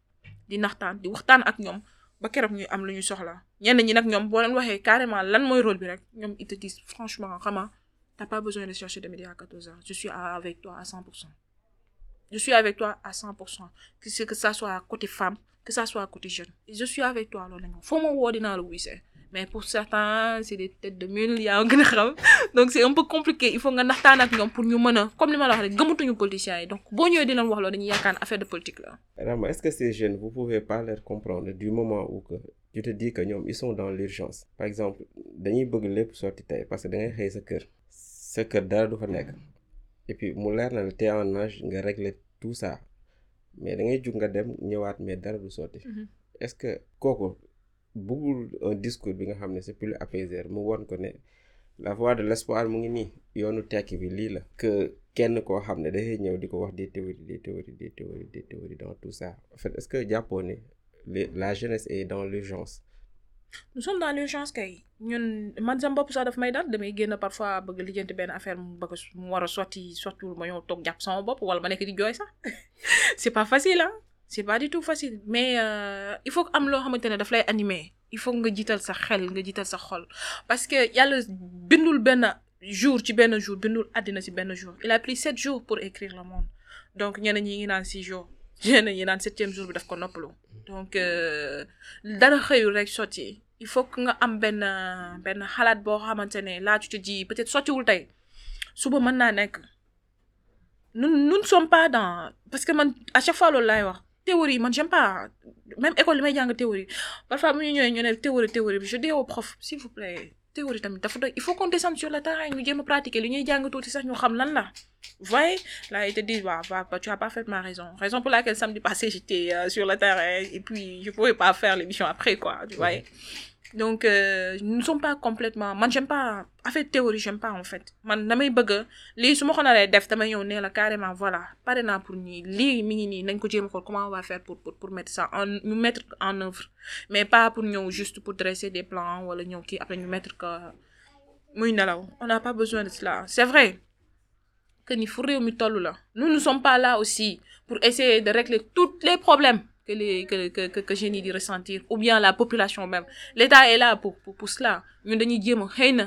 Di naxtaan di waxtaan ak ñoom ba keroog ñuy am lu ñu soxla. Ñenn ñi nag ñoom boo leen waxee carrément lan mooy rôle bi rek ñoom ils te disent franchement xama t'as pas besoin de chercher de midi à 14 heures. Je suis avec toi à 100 pour cent. Je suis avec toi à 100 pour cent. Que ça soit côté femme que ça soit côté jeune. Je suis avec toi loolu la ñu foo ma woo dinaa la wuysee mais pour certains c'est des têtes de mule yaa gën a xam. Donc c'est un peu compliqué. Il faut nga naxtaan ak ñoom pour ñu mën a comme li ma la wax rek gëmatuñu politiciens yi. Donc boo ñëwee di leen wax loolu dañuy yaakaar affaire de politique la. Rama, est-ce que ces jeunes, vous pouvez pas les comprendre du moment où que tu te dis que ñoom ils sont dans l'urgence? Par exemple dañuy bëgg lépp sotti tey parce que da ngay xëy sa kër. Sa kër dara du fa nekk. Et puis mu leer na la t'es en âge nga régler tout ça. Mais da ngay jug nga dem ñëwaat mais dara du sotti. Est-ce que kooku bëggul un discours bi nga xam ne plus apaisé mu won ko ne la voie de l'espoir mu ngi nii yoonu tekki bi lii la que kenn koo xam ne dafay ñëw di ko wax des théories des théories des des théories dans tout ça. En fait est-ce que jàppoo la jeunesse est dans l'urgence? Nous sommes dans l'urgence kay. Ñun man sama bopp sax daf may dal damay parfois bëgg lijjanti benn affaire mu bëgg mu war a sotti sottiwul ma ñëw pas facile ah c'est pas du tout facile mais euh, il faut am loo xamante ne daf lay animer. Il faut nga jiital sa xel nga jiital sa xol. Parce que yàlla bindul benn jour ci benn jour bindul àddina ci benn jour. Il a pris sept jours pour écrire le monde. Donc ñeneen ñi ngi naan six jours. <laughs> Ñeneen ñi naan septième jour bi daf ko noppalu. Donc euh, dara xëyul rek sotti. Il faut que nga am benn benn xalaat boo xamante ne là tu te dis peut-être sottiwul tey. Suba mën naa nekk. Nous nous ne sommes pas dans parce que man à chaque fois loolu laay wax théorie man j'aime pas même école li may jàng théorie. Parfois bu ñu ñëwee ñu théorie théorie je dis au prof s'il vous plaît théorie il faut qu'on descende sur le terrain ñu jéem a pratiquer li ñuy jàng tuuti sax ñu xam lan la. Voyez? Là ils te bah, bah, bah, tu as parfaitement raison. Raison pour laquelle samedi passé j'étais euh, sur le terrain et puis je pouvais pas faire l'émission après quoi tu voyez donc euh, nous ne sommes pas complètement man j'aime pas affaire théorie j'aime pas en fait. Man damay bëgg lii su ma ko naree def damay ñëw nee la carrément voilà pare naa pour ñii lii mi ngi comment on va faire pour pour pour mettre ça en mettre en œuvre. Mais pas pour ñëw juste pour dresser des plans wala ñëw kii après ñu mettre que muy nelaw. On n'a pas besoin de cela. C'est vrai que ni nous ne sommes pas là aussi pour essayer de régler tous les problèmes que les que que que, que yi di ressentir ou bien la population même. l'État est là pour pour pour cela. Ñun dañuy jéem a xëy na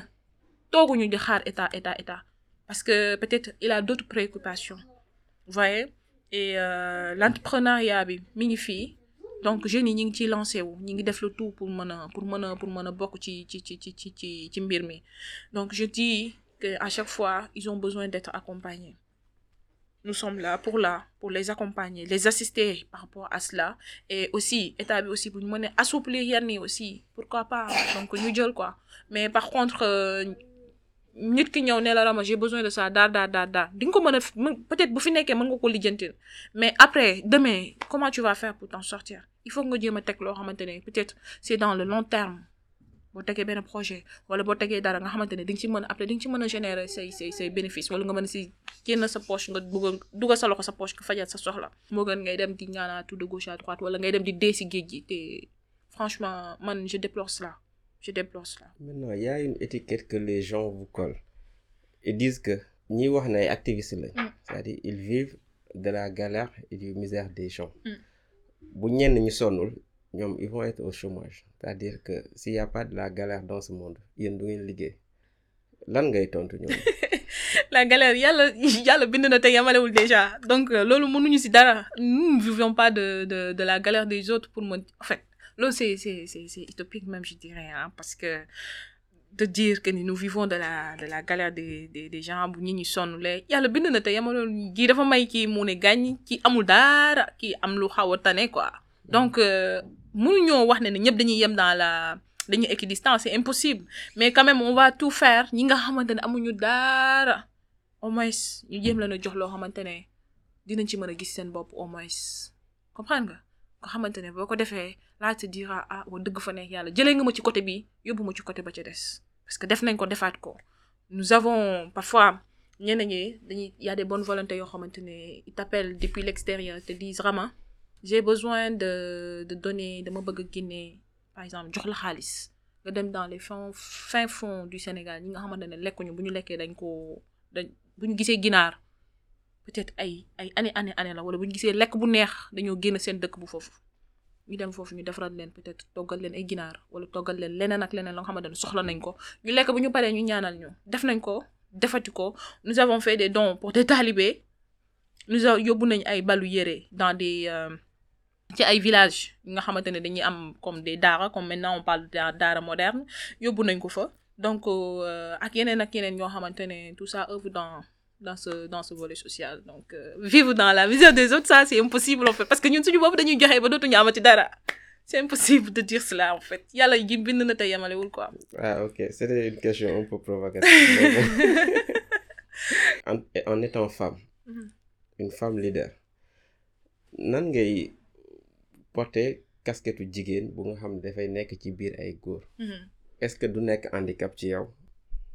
tooguñu di xaar état état état. Parce que peut-être il a d'autres préoccupations. Vous voyez? Et euh, l'entrepreneuriat fii. Donc jeunes yi ñu ngi ciy lancé wu. Ñu ngi def le tout pour mën pour mën pour mën a bokk ci ci ci ci ci ci mbir mi. Donc je dis que à chaque fois ils ont besoin d'être accompagnés nous sommes là pour là pour les accompagner les assister par rapport à cela. Et aussi état bi aussi ñu mënee assouplir yenn yi aussi pourquoi pas donc jël quoi. Mais par contre euh, nit ki ñëw ne la Rama j'ai besoin de ça daar daar daar daar di nga ko mën a mën peut-être bu fi nekkee mën nga ko mais après demain comment tu vas faire pour t'en sortir? Il faut nga jéem a teg loo xamante ne peut-être c'est dans le long terme boo tegee benn projet wala boo tegee dara nga xamante ne di nga ci mën a après di nga ci mën a générer say say say bénéfice wala nga mën si génn sa poche nga dugal dugal sa loxo sa poche nga fajal sa soxla moo gën ngay dem di ñaanaatu de gauche à droite wala ngay dem di dee si géej gi te franchement man je déplore cela je déplore cela Maintenant, il y a une étiquette que les gens vous collent. Ils disent que wax ay activistes lañ. Mm. C'est-à-dire ils vivent de la galère et du misère des gens. Mm. bu ñenn ñu sonnul ñoom ils vont être au chômage. C'est-à-dire que s'il y a pas de la galère dans ce monde yéen du ngeen liggéey. Lan ngay tontu ñoom? <laughs> la galère yàlla yàlla bind na te yamalewul déjà. Donc euh, loolu mënuñu ci dara. Nous ne vivons pas de de de la galère des autres pour me en fait loolu c'est c'est c'est utopique même je dirais hein, parce que de dire que nous vivons de la de la galère des des des gens bu ñi ñi sonnulee yàlla bind na te yamalewul. Kii dafa may kii mu ne gàññ kii amul dara kii am lu xaw a tane quoi. Donc euh, mënuñoo wax ne ne ñëpp dañuy yem dans la dañuy équidistance c'est impossible. Mais quand même on va tout faire. Ñi nga xamante ne amuñu dara. Au moins ñu jéem leen a jox loo xamante ne dinañ ci mën a gis seen bopp au moins. Comprendre nga? Nga xamante ne boo ko defee laa te dira ah wa dëgg fa nekk yàlla. Jëlee nga ma ci côté bi yóbbu ma ci côté ba ca des. Parce que def nañ ko defaat ko. Nous avons parfois ñenn ñi dañuy y a des bonnes volontés yoo xamante ne ils t'appellent depuis l'extérieur te disent Rama j'ai besoin de de donner dama bëgg a génne par exemple jox la xaalis. Nga dans les fins fin fonds du Sénégal ñi nga xamante ne lekkuñu bu ñu lekkee dañ ko dañ bu peut-être ay ay année année année la wala bu ñu gisee lekk bu neex dañoo génn seen dëkk bu foofu. Ñu dem foofu ñu defaral leen peut-être toggal leen ay ginaar wala toggal leen leneen ak leneen la nga xamante ne soxla nañ ko. Ñu lekk bu ñu paree ñu ñaanal ñu. Def nañ ko defati ko. Nous avons fait des dons pour des talibés. Nous yóbbu nañ ay balu yére dans des euh, ci ay villages yi nga xamante ne dañuy am comme des daara comme maintenant on parle de daara moderne yóbbu nañ ko fa donc euh, ak yeneen ak yeneen ñoo xamante ne tout ça œuvre dans dans ce dans ce volet social donc euh, vivre dans la vision des autres ça c'est impossible en fait parce que ñun suñu bopp dañuy joxe ba dootuñu amati dara c'est impossible de dire cela en fait yàlla yi bind na te yemalewul quoi Ah, ok. C'était une question un peu bon. <laughs> en, en étant femme, Mhm. une femme leader, nan ngay porter casquette jigéen bu nga xam ne dafay nekk ci biir ay góor. Mhm. Est-ce que du nekk handicap ci yow?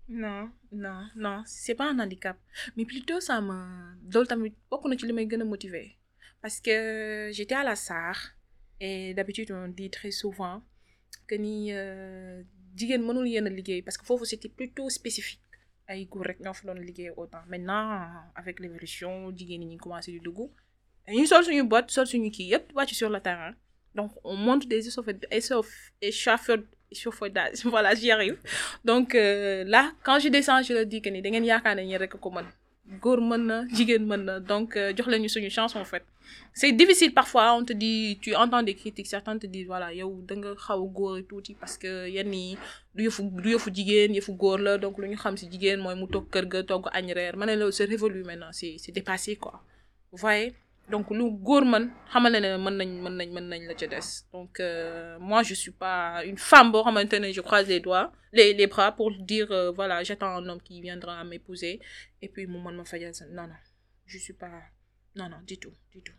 non non non c'est pas un handicap mais plutôt ça me loolu tamit bokk na ci li may gën a motiver parce que j'étais à la SAR et d'habitude on dit très souvent que ni euh, jigéen mënul yenn liggéey parce que foofu c'était plutôt spécifique ay góor rek ñoo fa doon liggéey autant maintenant avec l'évolution jigéen ñi ñu commencé di dugg dañuy sol suñu boîte sol suñu kii yëpp wàcc sur le terrain. Donc on monte des échafaudages échafaudage <laughs> voilà j'y arrive. Donc euh, là quand je descends je leur dis que ni da ngeen yaakaar ne ñi rek ko mën. Góor donc euh, chance en fait. C'est difficile parfois on te dit tu entends des critiques certains te disent voilà yow da nga xaw a góor tuuti parce que yenn yi du yëfu du yëfu jigéen yëfu góor la. Donc lu ñu xam ci jigéen mooy mu toog kër ga togg añ reer. Ma ne la c'est révolu maintenant c'est c'est dépassé quoi. Vous voyez? Donc lu góor mën xamal ne ne mën nañ mën nañ mën nañ la ca des. Donc euh, moi je suis pas une femme boo xamante ne je croise les doigts les les bras pour dire euh, voilà j'attends un homme qui viendra m'épouser et puis mu mën ma fajal sa non non je suis pas non non du tout du tout.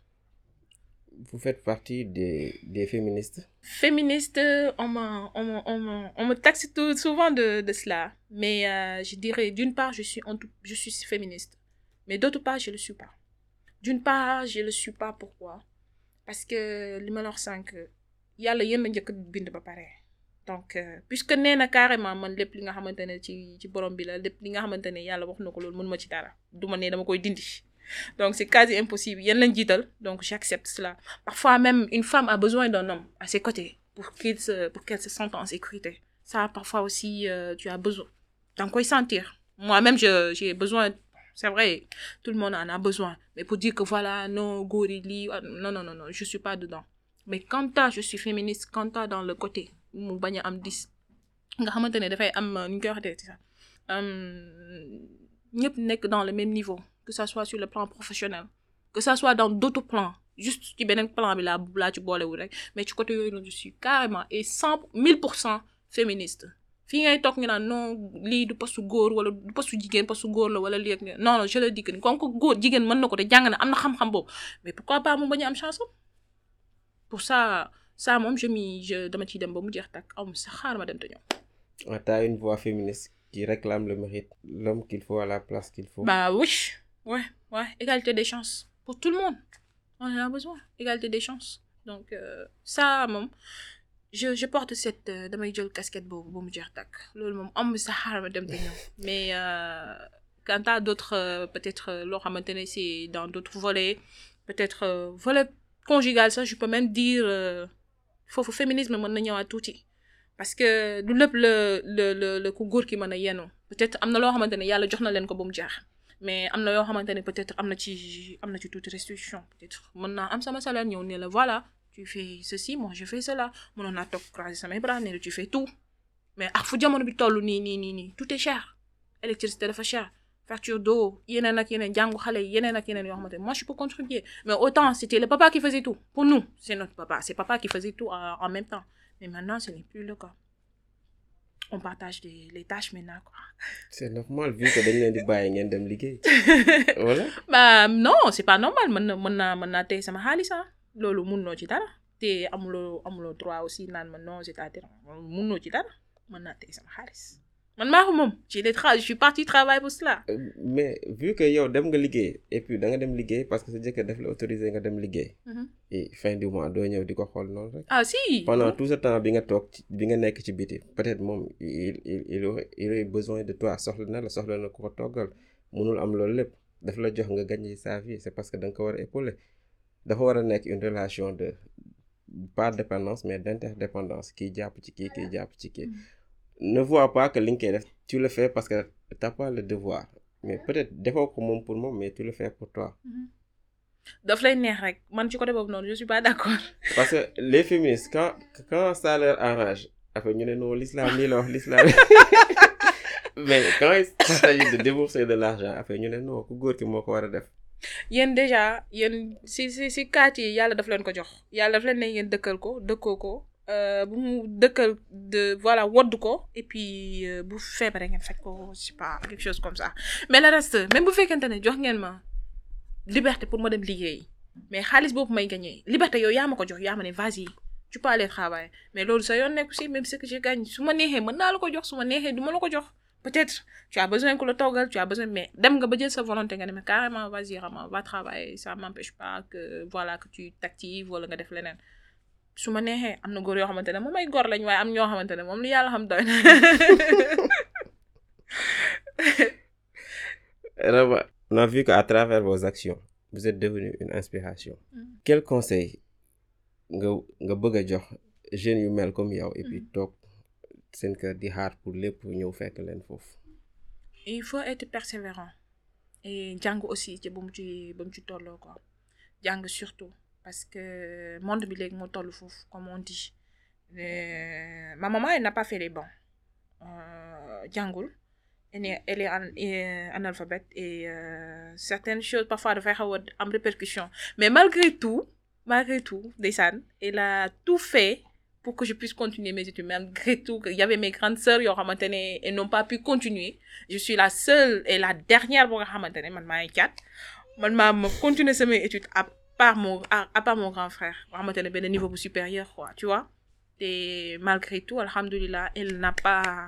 Vous faites partie des, des féministes? féministe on me on me on me on me taxe tout souvent de de cela. Mais euh, je dirais d'une part je suis en tout je suis féministe. Mais d'autre part je le suis pas d'une part je le suis pas. Pourquoi? Parce que li ma la wax sànq yàlla yéen a njëkk bind ba pare. Donc euh, puisque nee carrément man lépp li nga xamante ne ci ci borom bi la lépp li nga xamante ne yàlla wax na ko loolu mën ma ci dara. Du ma dama koy dindi. Donc c'est quasi impossible. Yéen lañ jiital donc j'accepte cela. Parfois même une femme a besoin d'un homme à ses côtés pour qu'il se pour qu'elle se sente en sécurité. Ça parfois aussi euh, tu as besoin. Danga koy sentir. Moi-même je j'ai besoin c'est vrai tout le monde en a besoin. Mais pour dire que voilà non yi lii non non non non je suis pas dedans. Mais quant à je suis féministe quant à dans le côté mu bañ a am dis nga xamante ne dafay am nu ñu koy waxatee ci sax ñëpp nekk dans le même niveau que ça soit sur le plan professionnel que ça soit dans d'autres plans juste ci beneen plan bi laa laa ci boolewul rek mais ci côté je suis carrément et cent mille pour cent féministe fii ngay toog nga naan non lii du postu góor wala du postu jigéen postu góor la wala lii ak non non je le dis que comme que góor jigéen mën na ko te jàng na am na xam-xam boobu mais pourquoi pas mu bañ a am chance am? Pour ça ça moom je m'y je dama ciy dem ba mu jeex tàkk am sa xaar ma dem te ñëw. Ah, T'as une voix féministe qui réclame le mérite, l'homme qu'il faut à la place qu'il faut. bah oui ouais ouais égalité des chances pour tout le monde on en a besoin égalité des chances donc euh, ça moom je je porte cette euh, damay jël casquette boobu ba mu jeex tàkk. Loolu moom am sa xaar ma dem te ñëw. Mais euh, quant à d'autres euh, peut-être loo xamante ne c'est dans d'autres volets peut-être volet conjugal ça je peux même dire foofu féminisme mën na ñëwaat tuuti. Parce que du lépp le le le le ku góor ki mën a yenu. Peut-être am na loo xamante ne yàlla jox na leen ko ba mu jeex. Mais am na yoo xamante ne peut-être am na ci am na ci tuuti restriction. Peut-être mën naa am sama salaire ñëw ne la voilà tu fais ceci moi je fais cela. Mënoon naa toog croiser samay bras ne tu fais tout. Mais ak fu jamono bi toll nii nii nii nii tout est cher. Électricité dafa cher. Facture d'eau yeneen ak yeneen jàngu xale yi yeneen ak yeneen yoo xamante moi je peux contribuer. Mais autant c'était le papa qui faisait tout. Pour nous c'est notre papa. C'est papa qui faisait tout en, en même temps. Mais maintenant ce n'est plus le cas. On partage les, les tâches maintenant quoi. C'est normal vu que dañ leen di bàyyi ngeen dem liggéey. <laughs> Voilà. bah non c'est pas normal. Mën na mën naa mën naa tey sama xaalis ah loolu munoo ci dara te amuloo amuloo droit aussi naan ma non c'est-à-dire munoo ci dara mën naa sama xaalis man maa ko moom je suis partie travailler pour cela Euh, Mais vu que yow dem nga liggéey et puis da nga dem liggéey parce que sa jëkkër daf la autorisé nga dem liggéey. Mhm. et fin du mois doo ñëw di ko xool noonu rek. ah si pendant tout ce temps bi nga toog bi nga nekk ci biti peut-être moom il il il il aurait besoin de toi soxla na la soxla na ko toggal mënul am loolu lépp dafa la jox nga sa vie c'est parce que da nga ko war a épauler dafa war a nekk une relation de pas dépendance mais d'interdépendance kii jàpp ci kii kii jàpp ci kii. Ne vois pas que li nga koy def tu le fais parce que t'as pas le devoir. Mais peut-être defoo ko moom pour moom mais tu le fais pour toi. Daf lay neex rek. Man ci côté boobu noonu je suis pas d'accord. <laughs> Parce que les féministes quand quand ça leur arrange après ñu ne non l'islam lii la wax l'islam. <laughs> Mais quand il s'agit de débourser de l'argent après ñu ne non ku góor ki moo ko war a def yéen déjà yéen si si si kaat yi yàlla daf leen ko jox yàlla daf leen ne yéen dëkkal ko dëkkoo ko euh, bu mu dëkkal de voilà wodd ko et puis euh, bu feebaree ngeen fekk ko je sais pas quelque chose comme ça. Mais le reste même bu fekkente ne jox ngeen ma liberté pour ma dem liggéey mais xaalis boobu may gagné liberté yow yaa ma ko jox yaa ma ne vas-y tu peux aller travailler. Mais loolu sa yoon nekku si même ce que je gagne su ma neexee mën naa la ko jox su ma neexee du ma la ko jox peut-être tu as besoin que le toggal tu as besoin mais dem nga sa volonté nga carrément vas-y Rama va travailler ça m'empêche pas que voilà que tu t'actives wala nga def leneen su ma neexee am na góor yoo xamante ne moom ay góor lañ waaye am ñoo xamante ne moom lu yàlla xam doy na <laughs> Rama, on a vu qu'à travers vos actions, vous êtes devenu une inspiration. Mm. Quel conseil nga nga bëgg a jox jeunes yu mel comme yow et puis toog seen kër di xaar pour lépp ñëw fekk leen foofu. il faut être persévérant et jàng aussi ci ba mu ci ba mu ci tolloo quoi. Jàng surtout parce que monde bi léegi moo toll foofu comme on dit. Euh, ma maman elle n'a pas fait les bons euh, jàngul. Elle est elle est euh, analphabète et certaines choses parfois dafay xaw a am répercussion. Mais malgré tout malgré tout ndeysaan elle a tout fait pour que je puisse continuer mes études malgré tout il y avait mes grandes sœurs xamante ne elles n'ont pas pu continuer. Je suis la seule et la dernière xamante ne man caat man continuer samay études à part mon à, à part mon grand frère. Ne benn niveau supérieur quoi tu vois. Et malgré tout alhamdulilah elle n'a pas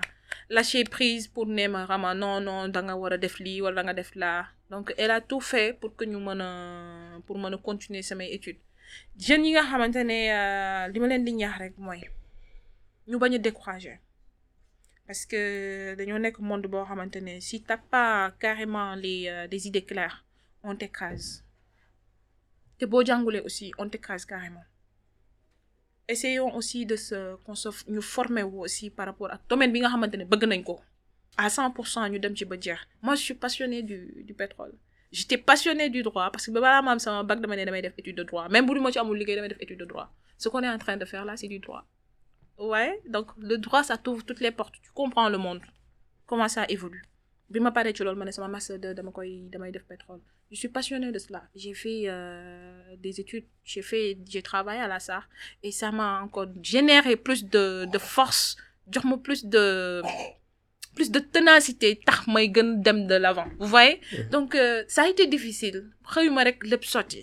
lâché prise pour ne Rama non non da nga war a def lii wala da nga def laa. Donc elle a tout fait pour que a pour continuer samay études jeunes yi nga xamante ne euh, li ma leen di ñaax rek mooy ñu bañ a décourager. Parce que dañoo nekk monde boo xamante ne si t'as pas carrément les euh, des idées claires on t'écrase. Te boo jàngulee aussi on t'écrase carrément. Essayons aussi de se qu'on se ñu former wu aussi par rapport ak domaine bi nga xamante ne bëgg nañ ko. À 100 pour cent ñu dem ci ba jeex. Moi je suis passionnée du du pétrole j'étais passionnée du droit parce que ba balaa ma am sama bac dama ne damay def étude de droit. Même bu dul ma ci amul liggéey damay def étude de droit. Ce qu'on est en train de faire là c'est du droit. Ouais donc le droit ça t'ouvre toutes les portes. Tu comprends le monde. Comment ça évolue? Bi ma paree ci loolu ma ne sama master 2 dama koy damay def pétrole. Je suis passionnée de cela. J'ai fait euh, des études. J'ai fait j'ai travaillé à la SAR. Et ça m'a encore généré plus de de force. Jox plus de plus de ténacité tax may gën dem de l'avant vous voyez? Donc euh, ça a été difficile. Xëyuma rek lépp sotti.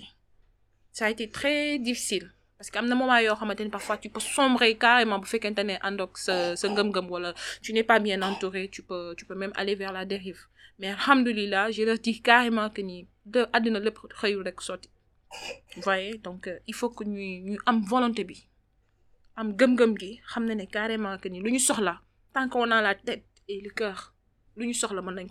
Ça a été très difficile. Parce que am na moment yoo xamante ni parfois tu peux sombrer carrément bu fekkente ne àndoog sa sa ngëm-ngëm wala tu n'es pas bien entouré tu peux tu peux même aller vers la dérive. Mais alhamdulilah je leur dis carrément que ni de àddina lépp xëyul rek sotti. Vous voyez? Donc euh, il faut que ñuy ñu am volonté bi. Am gëm-gëm gi xam na ne carrément que ni lu ñu soxla tant qu'on a la tête et le cœur. Lu ñu soxla mën nañ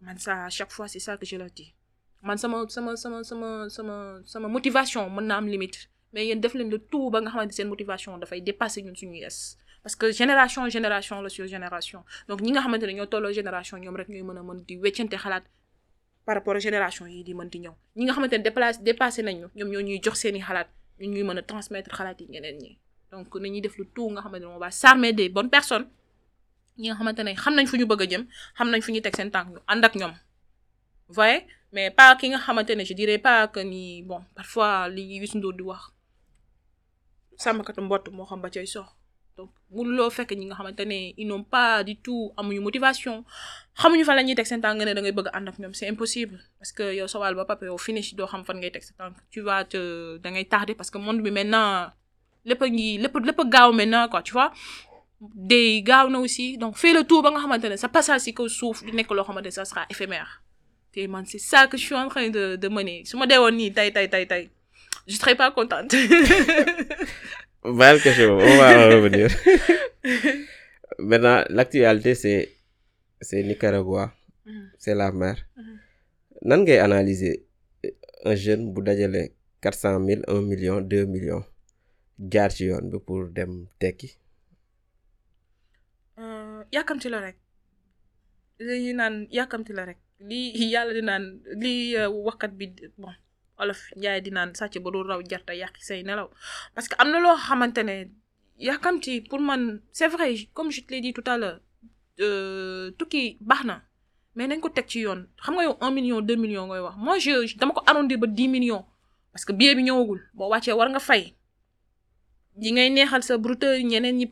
man ça à chaque fois c'est ça que je leur dis. Man sama sama sama motivation mën na am limite. Mais yéen def leen le tout ba nga xamante seen motivation dafay dépasser ñun suñu yes parce que génération génération la sur génération. Donc ñi nga xamante ne génération ñoom rek ñooy mën a mën di par rapport à génération yi di mën di ñëw. Ñi nga xamante ne déplacé dépassé nañ ñoo ñuy jox xalaat. Ñuy transmettre xalaat yi ñeneen ñi. Donc nañuy def le tout nga xamante on va s'armer des bonnes personnes ñi nga xamante ne xam nañ fu ñu bëgg a jëm xam nañ fu teg seen tànk ñu ànd ak voyez? Mais pas ne dirais pas que parfois li Youssou Ndour di wax sàmmkatu mbott moo xam ba cay sox. Donc mënuloo fekk ñi nga xamante ne ils n'ont pas du tout amuñu motivation xamuñu la ñuy teg seen tànk ne da ngay c'est impossible. Parce que yow sawal ba yow finish doo tu vas te da tarder parce que monde bi maintenant lépp a ngi lépp lépp maintenant tu vois? Day gaaw na aussi donc fais le tour ba nga xamante ne sa passage si kaw suuf du nekk loo xamante ne ça sera éphémère te man c'est ça que je suis en train de de mener su ma dee woon nii tey tey tey tey je serais pas contente <laughs> question, on va en revenir. <laughs> Maintenant, l'actualité, c'est, c'est Nicaragua, Mhm. c'est la mer. Mhm. Nan ngay analyser un jeune bu dajale quatre cent mille un million deux millions jaar ci yoon bi pour dem tekki. Yàkkamti la rek. Li ñu naan yàkkamti la rek. Lii yàlla di naan lii euh, waxkat bi bon olof njaay di naan sàcc ba du raw jarta yàqi say nelaw. Parce que am na loo xamante ne yàkkamti pour man c'est vrai comme je te l'ai dit tout à l'heure euh, tukki baax na mais nañ ko teg ci yoon. Xam nga yow un million deux millions ngay wax. Moi je dama ko arrondir ba dix millions parce que billet bi ñëwagul. Boo wàccee war nga fay yi ngay neexal sa ñi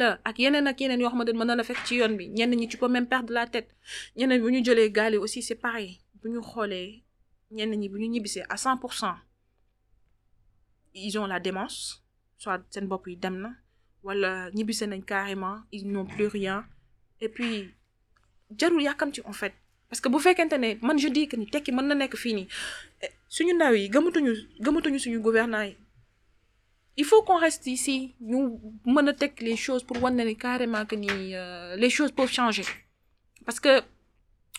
la ak yeneen ak ñi peux même perdre la tête. Ñeneen bu ñu jëlee gaal aussi c'est pareil. Bu ñu xoolee ñenn ñi bu à cent pour cent ils ont la démence soit carrément ils n'ont plus rien. Et puis en fait. Parce que bu fekkente ne man je dis que ni tekki mën na nekk fii nii. Suñu ndaw yi gëmatuñu gëmatuñu il faut qu'on reste ici. Ñu mën les choses pour wan ni carrément que ni les choses peuvent changer. Parce que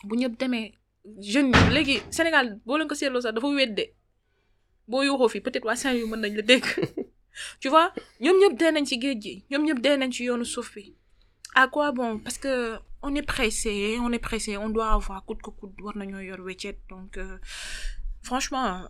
bu ñëpp demee jeunes yi léegi Sénégal boo leen ko seetloo sax dafa wedde boo yuuxoo peut-être waa Saint-Louis mën nañ <laughs> tu vois ñoom ñëpp dee nañ ci géej gi ñoom ñëpp dee nañ à quoi bon? Parce que on est pressé on est pressé on doit avoir coûte que coûte war nañoo yor weccet. Donc euh, franchement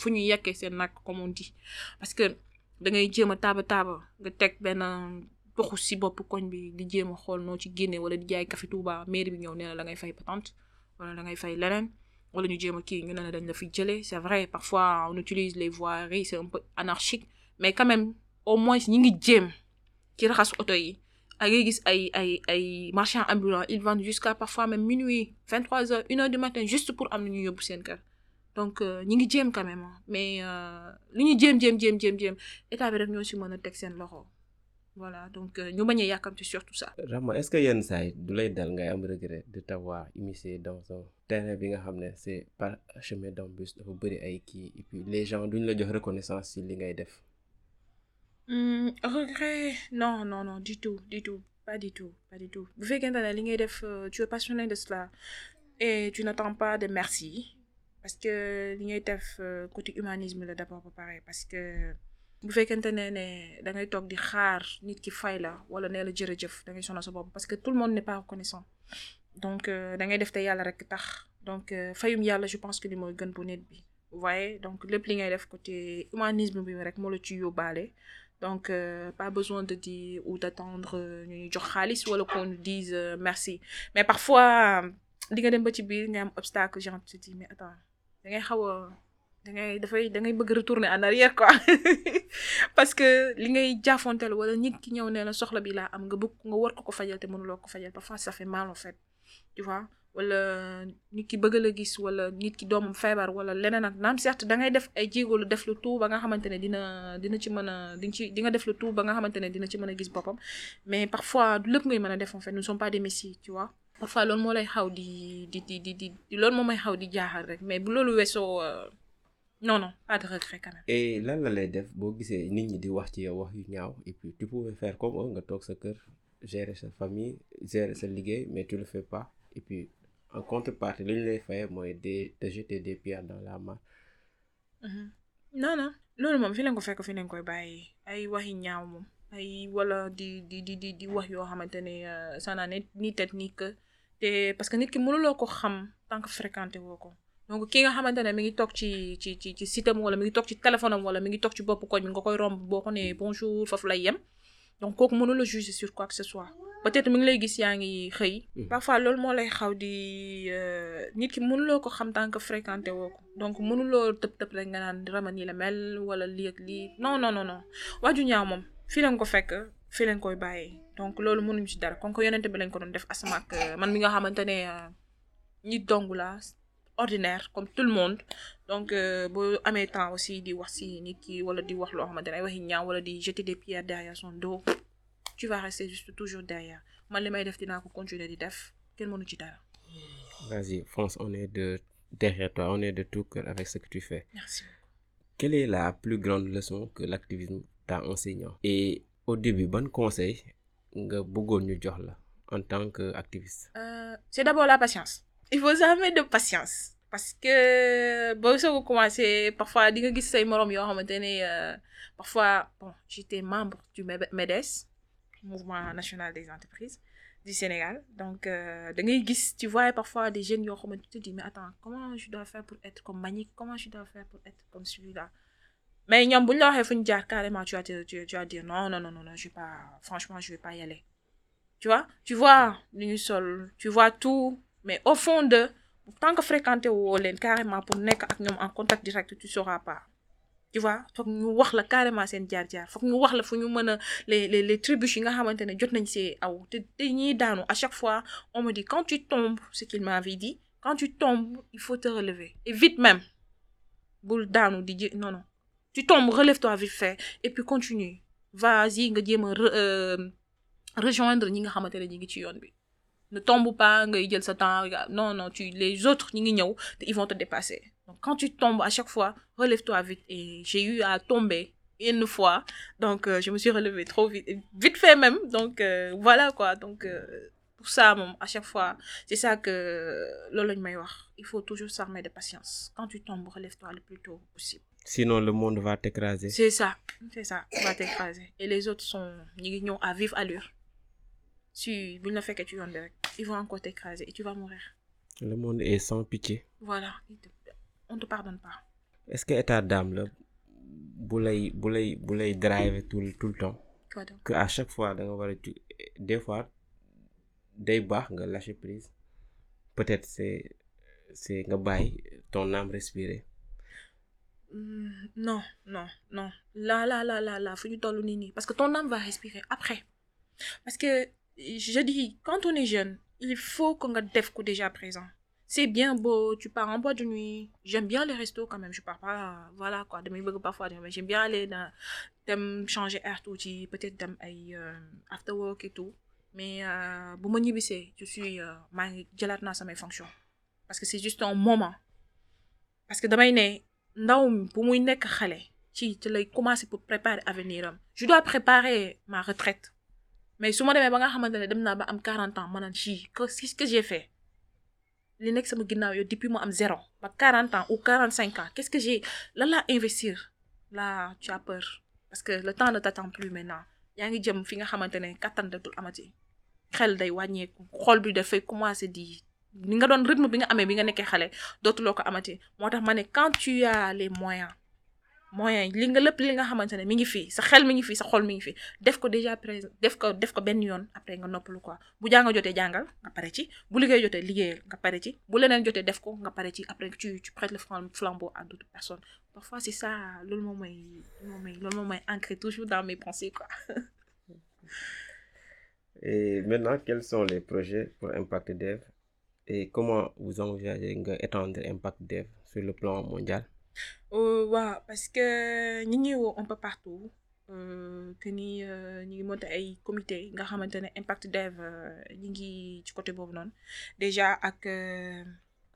fu ñuy yekkee seen nag comme on dit. Parce que da ngay jéem a taaba taaba nga teg benn poxu si bopp koñ bi di jéem a xool noo ci génne wala di jaay café bi ñëw nee na la ngay fay patente wala da ngay fay leneen wala ñu jéem a kii la dañ la fi c'est vrai parfois on utilise les voiries c'est un peu anarchique mais quand même au moins ñi ngi jéem ci raxas oto yi. Ngay gis ay ils vendent jusqu'à parfois même minuit vingt trois heures une heure du matin juste pour am lu ñu yóbbu donc ñi ngi jéem quand même mais li ñu jéem jéem jéem jéem jéem état bi rek ñoo si mën a teg seen loxo voilà donc ñu bañ a yàkkamti surtout ça. Rama est-ce que yenn saa yi du lay dal ngay am regret de t'avoir immiscé dans un terrain bi nga xam ne c'est parsemé d'embûches dafa bëri ay kii et puis les gens duñ la jox reconnaissance ci li ngay def? Mmh, regret? Non non non du tout du tout pas du tout pas du tout bu fekkente ne li ngay def tu es passionné de cela et tu n'attends pas de merci parce que li ngay def côté humanisme la d'abord ba pare parce que bu fekkente ne ne da ngay toog di xaar nit ki fay la wala nee la jërëjëf da ngay sonal sa bopp parce que tout le monde n'est pas reconnaissant. Donc da ngay def te yàlla rek tax. Donc fayum yàlla je pense que li mooy gën bu nit bi. Vous voyez? Donc lépp li ngay def côté humanisme bi rek moo la ci yóbbaale. Donc euh, pas besoin de dire ou d'attendre ñu ñu jox xaalis wala qu'on nous dise euh, merci. Mais parfois di nga dem ba ci biir nga am obstacle genre tu te dis mais attends da ngay xaw a retourner en arrière quoi. <laughs> Parce que li ngay jaafonteel wala ki ñëw ne la soxla bi laa parfois ça fait mal en fait. Tu vois? Wala nit ki bëgg gis wala nit ki doomam certes da ngay def ay def lu tout ba ne dina dina ci mën a di ci dina gis mais parfois du lépp ngay mën a def en fait. Nous ne sommes pas des messies tu vois? Parfois loolu moo lay xaw di di di di di loolu moo may xaw di jaaxal rek mais bu loolu weesoo non non pas de regret quand même. et lan la lay def boo gisee nit ñi di wax ci yow wax yu ñaaw et puis tu pouvais faire comme eux nga toog sa kër gérer sa famille gérer sa liggéey mais tu le fais pas. Et puis en contrepartie li ñu lay fayee mooy de de jeter des pierres dans la mare. non non loolu moom fi leen ko fekk fi leen koy bàyyi. Ay waxi ñaaw moom. Ay wala di di di di wax yoo xamante ne ça n'a ni tête ni queue te parce que nit ki mënuloo ko xam tant que fréquenté woo ko. Donc ki nga xamante ne mi ngi toog ci ci ci ci site am wala mi ngi toog ci téléphone am wala mi ngi toog ci bopp koñ bi nga koy romb boo ko nee bonjour foofu lay yem. Donc kooku mënula juger sur quoi que ce soit. Peut-être mi ngi lay gis yaa ngi xëy. Parfois loolu moo lay xaw di nit ki mënuloo ko xam tant que fréquenté woo ko. Donc mënuloo tëb tëb rek nga naan rama nii la mel wala lii ak lii. Non non non non. Waaju ñaaw moom fii ko fekk fii koy donc loolu mënuñu ci dara kon ko yonente bi lañ ko doon def asama ak man mi nga xamante ne nit dong la ordinaire comme tout le monde donc boo amee temps aussi di wax si nit ki wala di wax loo xamante ne ay waxi ñaaw wala di jeter des pierres derrière son dos tu vas rester juste toujours derrière man li may def dinaa ko continuer di def kenn mënu ci dara. Vas-y, fonce, on est de derrière toi, on est de tout cœur avec ce que tu fais. Merci. Quelle est la plus grande leçon que l'activisme t'a enseigné Et au début, bon conseil nga bëggoon ñu jox la en tant qu'activiste. Euh, c'est d'abord la patience. il faut jamais de patience parce que boo soog a commencé parfois di nga gis say morom yoo xamante ne euh, parfois bon j'étais membre du MEDES mouvement national des entreprises du Sénégal donc euh, da ngay gis tu vois parfois des jeunes yoo xamante tu te dis mais attends comment je dois faire pour être comme Manick comment je dois faire pour être comme celui-là? Mais ñoom bu ñu la waxee fu ñu jaar carrément tu vas te tu, vas dire non non non non je vais pas franchement je vais pas y aller. Tu vois? Tu vois lu ñu sol tu vois tout mais au fond de tant que fréquenté woo leen carrément pour nekk ak ñoom en contact direct tu sauras pas. Tu vois? Foog ñu wax la carrément seen jaar-jaar. Foog ñu wax la fu ñu mën les les les tribus yi nga xamante ne jot nañ see aw. Te ñiy daanu à chaque fois on me dit quand tu tombes ce qu'il m'avait dit quand tu tombes il faut te relever. Et vite même. Bul daanu di jé non non tu tombes relève-toi vite fait et puis continue. Vas-y nga jéem euh, rejoindre ne tombe pas non non tu les autres ils vont te dépasser. Donc quand tu tombes à chaque fois relève-toi vite. J'ai eu à tomber une fois. Donc euh, je me suis relevée trop vite vite fait même. Donc euh, voilà quoi. Donc pour ça à chaque fois c'est ça que loolu lañ may wax. Il faut toujours s'armer de patience. Quand tu tombes relève-toi le plus tôt possible Sinon, le monde va t'écraser. c'est ça c'est ça tu vas t'écraser. Et les autres sont ñëw à vive allure. Si la fekkee ci yoon bi rek ils vont encore t'écraser et tu vas mourir. Le monde est sans pitié. voilà Ils on te pardonne pas. Est-ce que état d'âme là bu lay bu lay bu lay driver tout le- tout le temps quoi donc? que à chaque fois des fois day baax nga lâcher prise. Peut-être c'est c'est nga bàyyi ton âme respirer non non non. Là là là là là ñu toll nii nii parce que ton âme va respirer après. Parce que je dis quand on est jeune il faut def ko déjà présent. C'est bien beau tu pars en boîte de nuit. J'aime bien les restos quand même. Je pars pas voilà quoi. Damay bëgg parfois j'aime bien aller dans dem changer air tuuti peut-être ay euh, after work et tout. Mais euh, bu ma ñibbisee je suis euh, jëlaat naa samay fonctions. Parce que c'est juste un moment. Parce que damay ne ndaw bu muy nekk xale ci ci lay commencer pour préparer je dois préparer ma retraite. Mais su ma demee ba nga xamante ne dem naa ba am 40 ans ma qu'est-ce que j'ai fait li nekk sama ginnaaw depuis am zéro ba 40 ans ou 45 ans qu'est-ce que j'ai lan laa investir? Là tu as peur. Parce que le temps ne t'attend plus maintenant. Yaa ngi jëm fi nga xamante ne kattan datul amati. Xel day wàññeeku xol bi dafay commencer di ni nga doon rythme bi nga amee bi nga nekkee xale dootuloo ko amati. Moo tax ma ne quand tu as les moyens moyens li nga lépp li nga xamante ne mi ngi déjà def ko def ko après nga noppalu quoi. Bu jàng jotee jàngal nga pare ci. Bu liggéey jotee liggéeyal nga pare après tu prêtes le flam- flambeau à d'autres personnes. Parfois c'est ça loolu moom mooy moom mooy loolu ancré toujours dans mes pensées quoi. et maintenant quels sont les projets pour Impact et comment vous envisagez nga étendre Impact Dev sur le plan mondial? Euh, parce que ngi woo un peu partout euh, que ni euh, ñi ngi monté ay comité nga xamante ne impact dev euh, ngi ci côté noonu. Déjà ak euh,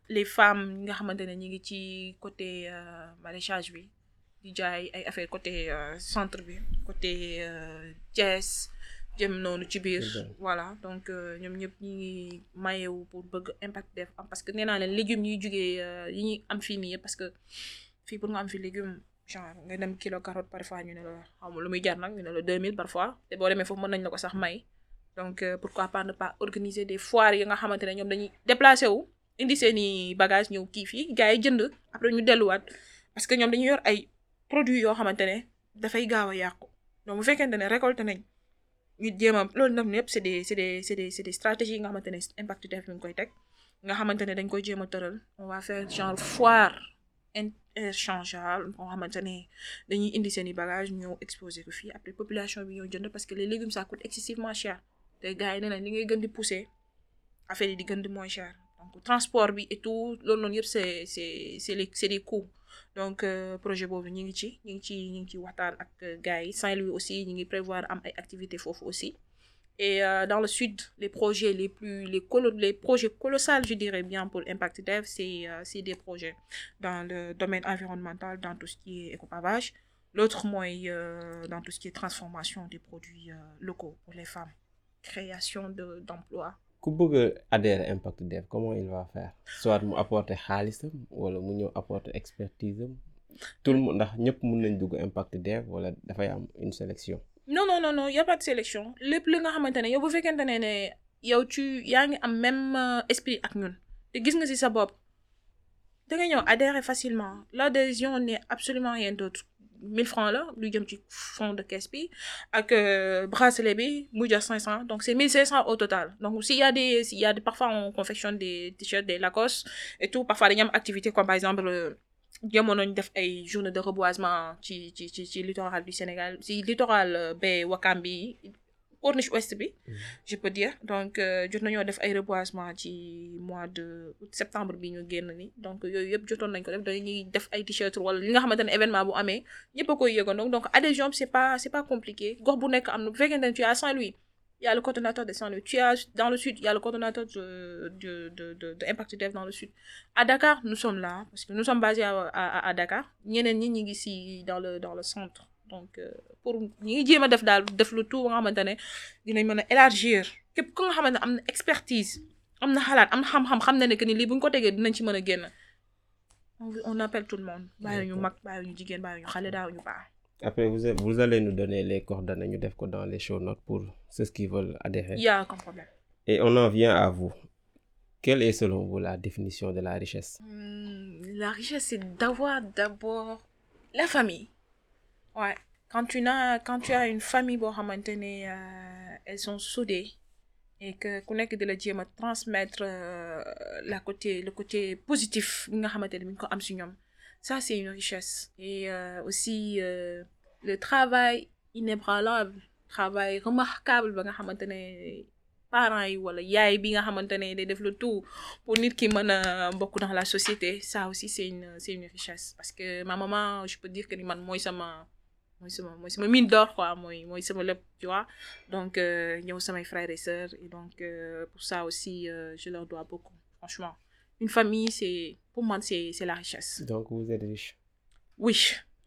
les femmes ñi ngi ci côté euh, maraîchage bi di jaay ay affaire côté euh, centre côté euh, Thiès jëm noonu ci biir. Voilà donc euh, ñoom ñëpp ñi ngi mayewu pour bëgg impact am parce que nee naa leen légumes jugee euh, yi ñuy am fii nii yëpp parce que fii pour nga am fi légume genre nga dem kilo carotte parfois ñu ne la xaw ma lu muy jar nag ñu ne la 2000 parfois te boo demee foofu mën nañ la ko sax may. Donc euh, pourquoi pas ne pas organiser des foires yi nga xamante ne ñoom dañuy déplacé wu indi seeni bagage ñëw kii fii gars yi jënd après ñu delluwaat parce que ñoom dañuy yor ay produits yoo xamante ne dafay gaaw a yàqu. Donc bu fekkente ne récolté nañ ñu jéem a loolu nag yëpp c'est des c'est des c'est des c'est des stratégies yi nga xamante ne impact def mi ngi koy teg. Nga xamante ne dañ koy jéem a tëral. On va faire genre foire interchangeable boo xamante ne dañuy indi seen i bagages ñëw exposer ko fii. Après population bi ñëw jënd parce que les légumes ça coûte excessivement cher. Te gars yi nee nañ li ngay gën di pousser affaire yi di gën di moins cher. Donc transport bi et tout loolu noonu yëpp c'est c'est c'est les c'est des coûts donc euh, projet boobu ñu ngi ci ñu ngi ci ñu ngi ci waxtaan ak euh, gars yi. Saint-Louis aussi ñu ngi prévoir am ay activités aussi. Et euh, dans le sud les projets les plus les les projets colossaux je dirais bien pour Impact Dev c'est c'est des projets dans le domaine environnemental dans tout ce qui est écopavage. L'autre mooy euh, dans tout ce qui est transformation des produits locaux pour les femmes. Création de d'emplois ku bëgg a adhérer Impact Dev comment il va faire? Soit mu apporter xaalisam wala mu ñëw apporter expertise am. Tout le monde ndax ñëpp mun nañ dugg Impact Dev wala dafay am une sélection. Non non non non y a pas de sélection. Lépp li nga xamante ne yow bu fekkente ne ne yow tu yaa ngi am même euh, esprit ak ñun te gis nga ci sa bopp da nga ñëw adhérer facilement. L'adhésion n'est absolument rien d'autre 1000 francs là lu jëm ci fond de caisse bi ak euh, bracelet bi mu jar 500 donc c'est 1500 au total. Donc s'il y a des s'il y a parfois on confectionne des t-shirts des Lacoste et tout parfois dañu am activité comme par exemple euh, jamono ñu def ay journée de reboisement ci ci littoral du Sénégal ci littoral euh, baie Wakam bi corniche ouest bi. Je peux dire. Donc euh, jot nañoo def ay reboisement ci mois de septembre bi ñu génn ni. Donc yooyu yëpp jotoon nañ ko def. Dañuy def ay t-shirt wala li nga xamante ne événement bu amee ñëpp a koy yëgandoo. Donc adhésion bi c'est pas c'est pas compliqué. Gox bu nekk am na bu fekkente ne tu es à Saint-Louis il y a le coordonnateur de Saint-Louis. Tu as dans le sud il y a le coordonnateur de de de de, de Impact Dev dans le sud. À Dakar nous sommes là parce que nous sommes basés à à, à Dakar. Ñeneen ñi ñi ngi si dans le dans le centre. Donc euh, pour ñi ngi jéem a def daal def lu tout nga xamante ne dinañ mën a élargir képp ku nga xamante ne am na expertise am na xalaat am na xam-xam xam na ne que ni lii bu ñu ko tegee dinañ ci mën a génn on appelle tout le monde bàyyi ñu mag bàyyi ñu jigéen bàyyi ñu xale daaw ñu baax. après vous vous allez nous donner les coordonnées ñu def ko dans les show notes pour ceux qui veulent adhérer il y a aucun problème. et on en vient à vous quelle est selon vous la définition de la richesse? Hmm, la richesse, c'est d'avoir d'abord la famille. Ouais. Quand tu as, quand tu as une famille, bon, maintenant, euh, elles sont soudées et que ku nekk di la jéem a transmettre euh, la côté le côté positif xamante ne ça c'est une richesse. Et euh, aussi le travail inébranlable travail remarquable ba xamante ne parents yi wala yaay bi nga xamante ne day def le tout pour nit ki a dans la société ça aussi c'est une c'est une richesse. Parce que ma maman je peux dire que ni man mooy sama mooy sama mooy sama mine d'or quoi mooy mooy sama lépp tu vois. Donc euh, ñëw samay frères et sœurs et donc euh, pour ça aussi euh, je leur dois beaucoup franchement. Une famille c'est pour moi c'est c'est la richesse. Donc vous êtes riche. Oui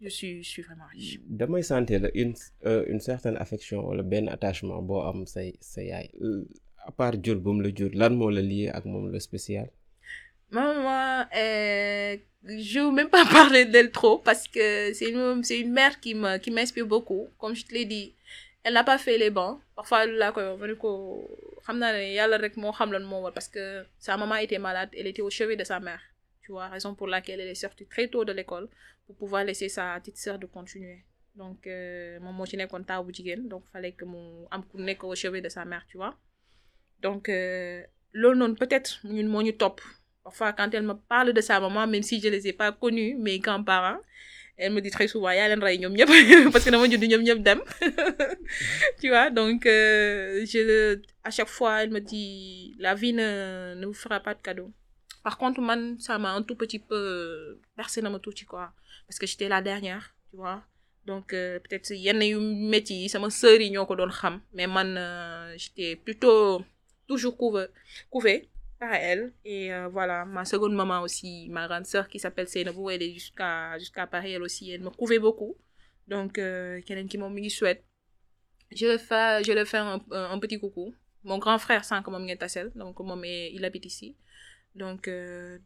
je suis je suis vraiment riche. Damay sentir la une euh, une certaine affection wala benn attachement boo am say sa yaay. À part jur bu mu la jur lan moo la lié ak moom le spécial? Maman, euh, je veux même pas <laughs> parler d'elle trop parce que c'est une, c'est une mère qui me, qui m'inspire beaucoup. Comme je te l'ai dit, elle n'a pas fait les bancs. Parfois, ne moo war parce que sa maman était malade, elle était au chevet de sa mère. Tu vois, raison pour laquelle elle est sortie très tôt de l'école pour pouvoir laisser sa petite sœur de continuer. Donc, moo ci nekkoon taaw bu jigéen donc fallait que ku nekk au chevet de sa mère, tu vois. Donc, euh, peut-être ñu topp. Parfois, quand elle me parle de sa maman, même si je les ai pas connus, mes grands-parents, elle me dit très souvent, ñoom ñëpp <laughs> parce que ñëpp dem. <laughs> tu vois, donc euh, je à chaque fois, elle me dit, la vie ne, ne vous fera pas de cadeau. Par contre, man, ça m'a un tout petit peu bercé dans mon tout quoi. Parce que j'étais la dernière, tu vois. Donc, euh, peut-être yenn yu métti yi sama sœur yi ñoo ko doon xam mais man euh, j'étais plutôt toujours couvée par elle. Et euh, voilà ma seconde maman aussi ma grande sœur qui s'appelle Seynabou elle est jusqu'à jusqu'à Paris elle aussi elle me couvait beaucoup. Donc euh, keneen ki moom mi ngi Suède. Je le fais je le fais un, un, petit coucou. Mon grand frère sànq moom ngeen tasel donc est- il habite ici. Donc euh,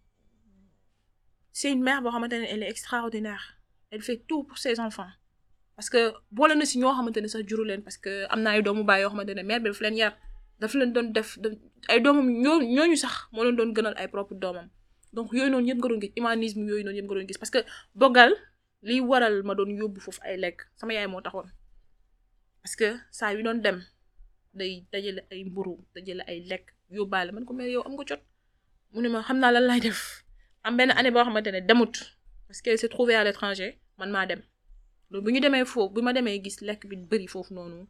c'est une mère elle est extraordinaire. Elle fait tout pour ses enfants. Parce que boole na si ñoo xamante ne sax juru leen parce que am na ay doomu baay yoo xamante ne mère bi daf leen yar daf leen doon def ay doomam ñoo ñooñu sax moo leen doon gënal ay propre doomam. Donc yooyu noonu yëpp nga doon gis humanisme yooyu noonu yëpp nga doon gis parce que bogal liy waral ma doon yóbbu foofu ay lekk sama yaay moo taxoon. Parce que saa yu doon dem day dajale ay mburu dajale ay lekk yóbbaale. Man ko mais yow am nga jot? Mu ne ma xam naa lan laay def. Am benn année boo xamante ne demut parce que s'est trouvée à l'étranger man maa dem. Bu ñu demee foofu bu ma demee gis lekk bi bëri foofu noonu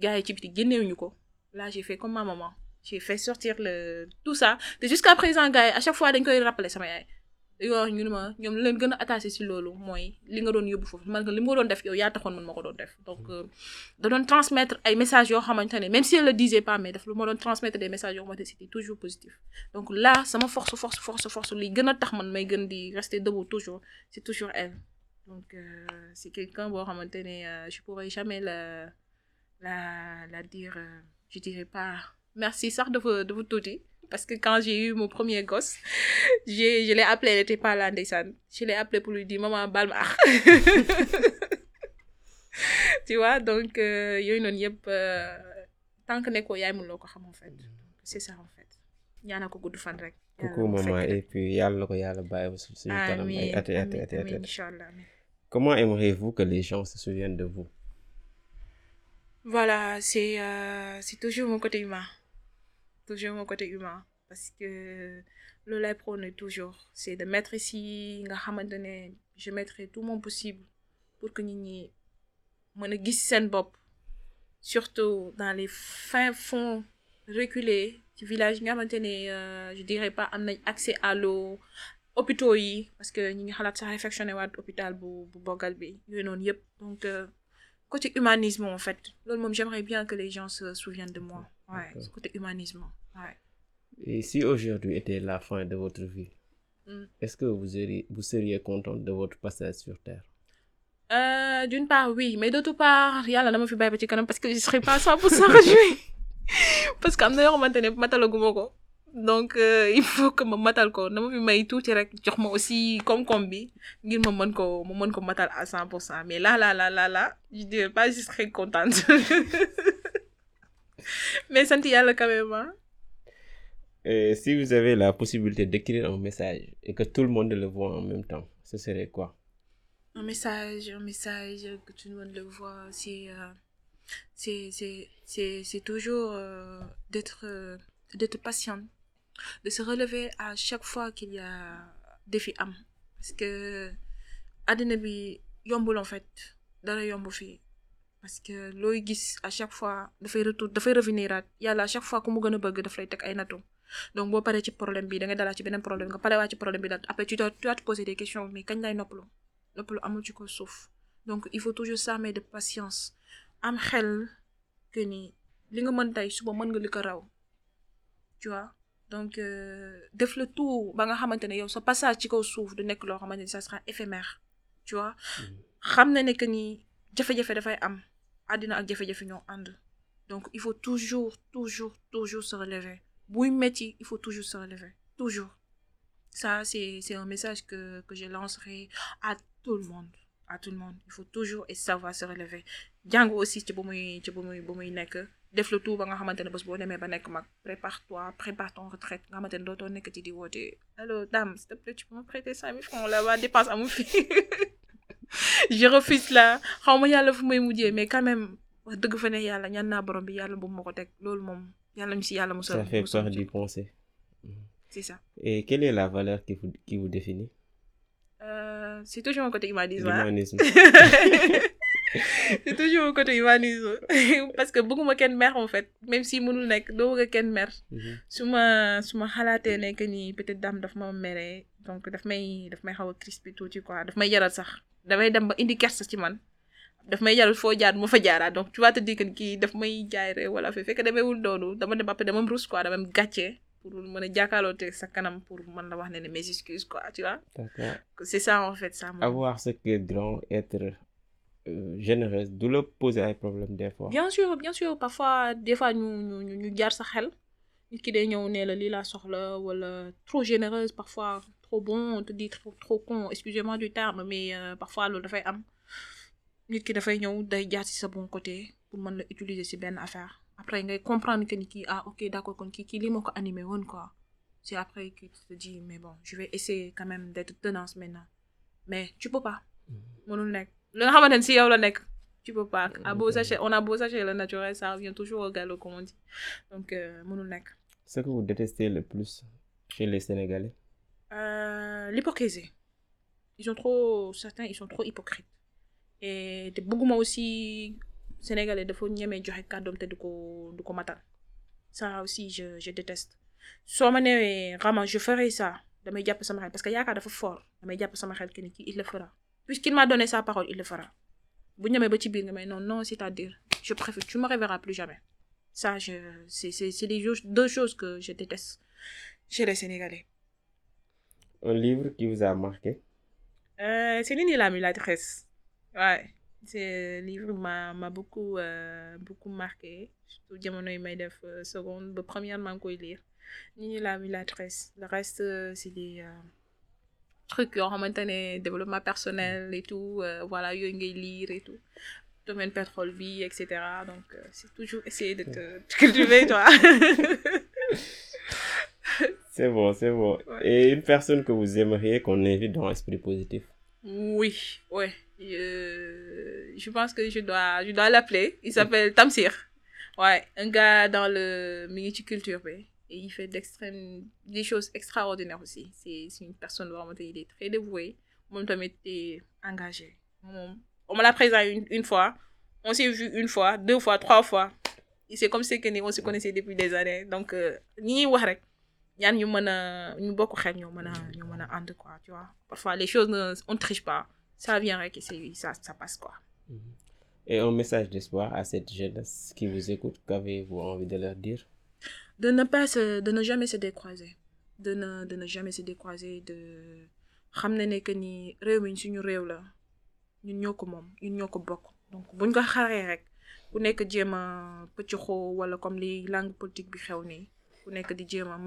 gars yi ci biti génnewuñu ko. Là j'ai fait comme ma maman. J'ai fait sortir le tout ça. Te jusqu'à présent gars à chaque fois dañ koy rappeler sama yaay. Dañoo wax ñu ne ma ñoom leen gën a attaché si loolu mooy li nga doon yóbbu foofu. Man li nga doon def yow yaa taxoon man ma doon def. Donc euh, da doon transmettre ay messages yoo xamante même si elle le disait pas mais daf lu ma doon transmettre des messages yoo xamante c'était toujours positif. Donc là sama force force force force li gën a tax man may gën di rester debout toujours c'est toujours elle. Donc euh, c'est quelqu'un boo xamante ne euh, je pourrais jamais la la la dire euh, je dirais pas merci sax dafa dafa tuuti parce que quand j'ai eu mon premier gosse <laughs> j'ai je l'ai appelé elle était pas là ndeysaan. Je l'ai appelé pour lui dire maman baal ma. Àq <laughs> tu vois donc euh, yooyu noonu yëpp euh, tant que nekkoo yaay mënuloo ko xam en fait. C'est ça en fait. Ñaanal ko gudd fan rek. coucou maman et puis ko ba suñu kanam. Ay. Comment aimeriez-vous que les gens se souviennent de vous? Voilà, c'est euh, c'est toujours mon côté humain. Toujours mon côté humain. Parce que le lait prône toujours. C'est de mettre ici, je mettrai tout mon possible pour que a gis seen bopp. Surtout dans les fins fonds reculés ci village ne euh, je dirais pas am nañ accès à l'eau hôpitaux parce que xalaat sax réfectionné waat hôpital bu bu Bogal bi yooyu noonu yëpp donc euh, côté humanisme en fait loolu moom j'aimerais bien que les gens se souviennent de moi ouais ce côté humanisme ouais Et si aujourd'hui était la fin de votre vie, Mm. est-ce que vous seriez, vous seriez contente de votre passage sur Terre? Euh, d'une part, oui, mais d'autre part, yàlla dama fi bàyyi ba ci kanam parce que je serai pas 100% <laughs> réjouie. parce que am na yoo xamante ne matalaguma ko. Donc, euh, <laughs> il faut que ma matal ko dama fi may tuuti rek jox ma aussi koom-koom bi ngir ma mën ko ma mën ko matal à 100%. Mais là, là, là, là, là, je dirais pas, je serai contente. <laughs> mais sant yàlla quand même, hein. Et si vous avez la possibilité d'écrire un message et que tout le monde le voit en même temps, ce serait quoi? Un message, un message que tout le monde le voit, c'est euh, c'est c'est c'est c'est toujours euh, d'être euh, d'être patiente, de se relever à chaque fois qu'il y a défi am. Parce que àddina bi yombul en fait. Dara yomb fii parce que looy gis à chaque fois dafay retour dafay revenir at. Yàlla à chaque fois ku mu gën a bëgg daf lay teg ay nattu. Donc boo paree ci problème bi da ngay dalaat ci beneen problème nga pare waa ci problème bi daal après tu dois tu dois te poser des questions mais kañ lay noppalu? Noppalu amul ci ko suuf. Donc il faut toujours s'armer de patience. Am xel que ni li nga mën tey suba mën nga li raw. Tu vois? Donc euh, def le tout ba nga yow sa passage ci ça sera éphémère tu vois? Am àddina ak jafe-jafe ñoo ànd. Donc il faut toujours toujours toujours se relever. Il faut toujours se relever. Toujours. Ça c'est c'est un message que que je lancerai à tout le monde à tout le monde. Il faut toujours et savoir se relever. Jàng aussi ci bu muy ci bu muy bu muy nekk def le tout ba nga xamante ne bés boo demee ba nekk mag. Prépare-toi prépare ton retraite. Nga xamante ne dootoo nekk ci di woote. Allo dame s'il te plaît tu peux me prêter cinq mille francs là-bas dépense amul fi. <laughs> Je refuse là. Xaw ma yàlla fu may mujjee mais quand même wax dëgg fa ne yàlla ñaan naa borom bi yàlla bu ma ko teg. Loolu moom yàlla ñu si yàlla musal Ça fait musal peur ci. d'y penser. c'est ça. Et quelle est la valeur qui vous, qui vous définit? Euh, c'est toujours un côté humanisme hein. L'humanisme. <laughs> c'est toujours un côté humanisme. <laughs> Parce que bëgguma kenn mer en fait. Même si mënul nekk doo bëgg kenn mer. Mhm. su ma su ma xalaatee peut-être dame daf ma mere donc daf may daf may xaw a crispé tuuti quoi. Daf may jaral sax. Damay dem ba indi kersa ci man. Daf may jaral foo jaar fa jaaraat donc tu vas te dire que kii daf may jaay rek wala fekk demeewul doonu dama dem après dama rus quoi. Dama pour mën a jàkkaarloo te sa kanam pour mën la wax ne ne mes excuses quoi tu vois D'accord. c'est ça en fait ça. Avoir ce cœur grand, être euh, généreuse, d'où le poser un problème des fois. bien sûr bien sûr parfois des fois ñu ñu ñu ñu jaar sa xel nit ki day ñëw ne la lii laa soxla wala trop généreuse parfois trop bon on te dit trop trop con excusez-moi du terme mais euh, parfois loolu dafay am nit ki dafay ñëw day jaar ci sa bon côté pour mën la utiliser ci benn affaire après ngay comprendre que ni kii ah ok d'accord kon kii kii lii moo ko animé woon quoi. C'est après que tu te dis mais bon je vais essayer quand même d'être tenace maintenant. Mais tu peux pas. Mënul nekk li nga xamante ne si yow la nekk tu peux pas. À beau chercher on a beau chercher le naturel ça revient toujours au galop comme on dit. Donc euh, mënul nekk Ce que vous détestez le plus chez les Sénégalais? Euh, l'hypocrisie. Ils sont trop certains ils sont trop hypocrites. Et te bëgguma aussi sénégalais dafa ñemee joxe kàddoom te du ko du ko matal. Ça aussi je je déteste. Soo ma newee vraiment je ferai ça. Damay jàpp sama xel parce que yaakaar dafa fort. Damay jàpp sama xel que ni kii il le fera. Puisqu'il m'a donné sa parole il le fera. Bu ñemee ba ci biir nga may non non c'est-à-dire je préfère tu me reverras plus jamais. Ça je c'est c'est c'est les deux choses que je déteste chez les sénégalais. Un livre qui vous a marqué? Euh, c'est Nini la la maîtresse. Ouais. Ce livre m'a m'a beaucoup euh, beaucoup marqué. Surtout jamono yi may def euh, seconde ba première maa ngi koy lire. Ni ñu la la tresse. Le reste euh, c'est des euh, trucs yoo xamante ne développement personnel et tout euh, voilà yooyu ngay lire et tout. Domaine pétrole vie et cetera. Donc euh, c'est toujours essayer de te <laughs> te cultiver toi. C'est bon, c'est bon. Ouais. Et une personne que vous aimeriez qu'on invite dans Esprit Positif? Oui, ouais. Euh, je pense que je dois, je dois l'appeler. Il s'appelle Tamsir. Ouais, un gars dans le milieu culture, ouais. Et il fait des choses extraordinaires aussi. C'est une personne vraiment, très dévoué. Moi, tamit est engagé. Moom- On me l'a présenté une, fois. On s'est vu une fois, deux fois, trois fois. C'est comme nous, on se connaissait depuis des années. Donc, euh, ni rek. Ñaan ñu mën a ñu bokk xel ñoo mën a ñu mën a ànd quoi tu vois. Parfois les choses ne on triche pas. Ça vient rek et ça ça passe quoi. Et un message d'espoir à cette jeunesse qui vous écoute, qu'avez-vous envie de leur dire? De ne pas se de ne jamais se décroiser. De ne de ne jamais se décroiser de xam ne ne que ni réew mi suñu réew la. Ñun ñoo ko moom ñun ñoo ko bokk. Donc buñ ko xaree rek ku nekk jéem a pëcc xoo wala comme li langue politique bi xew nii ku nekk di jéem a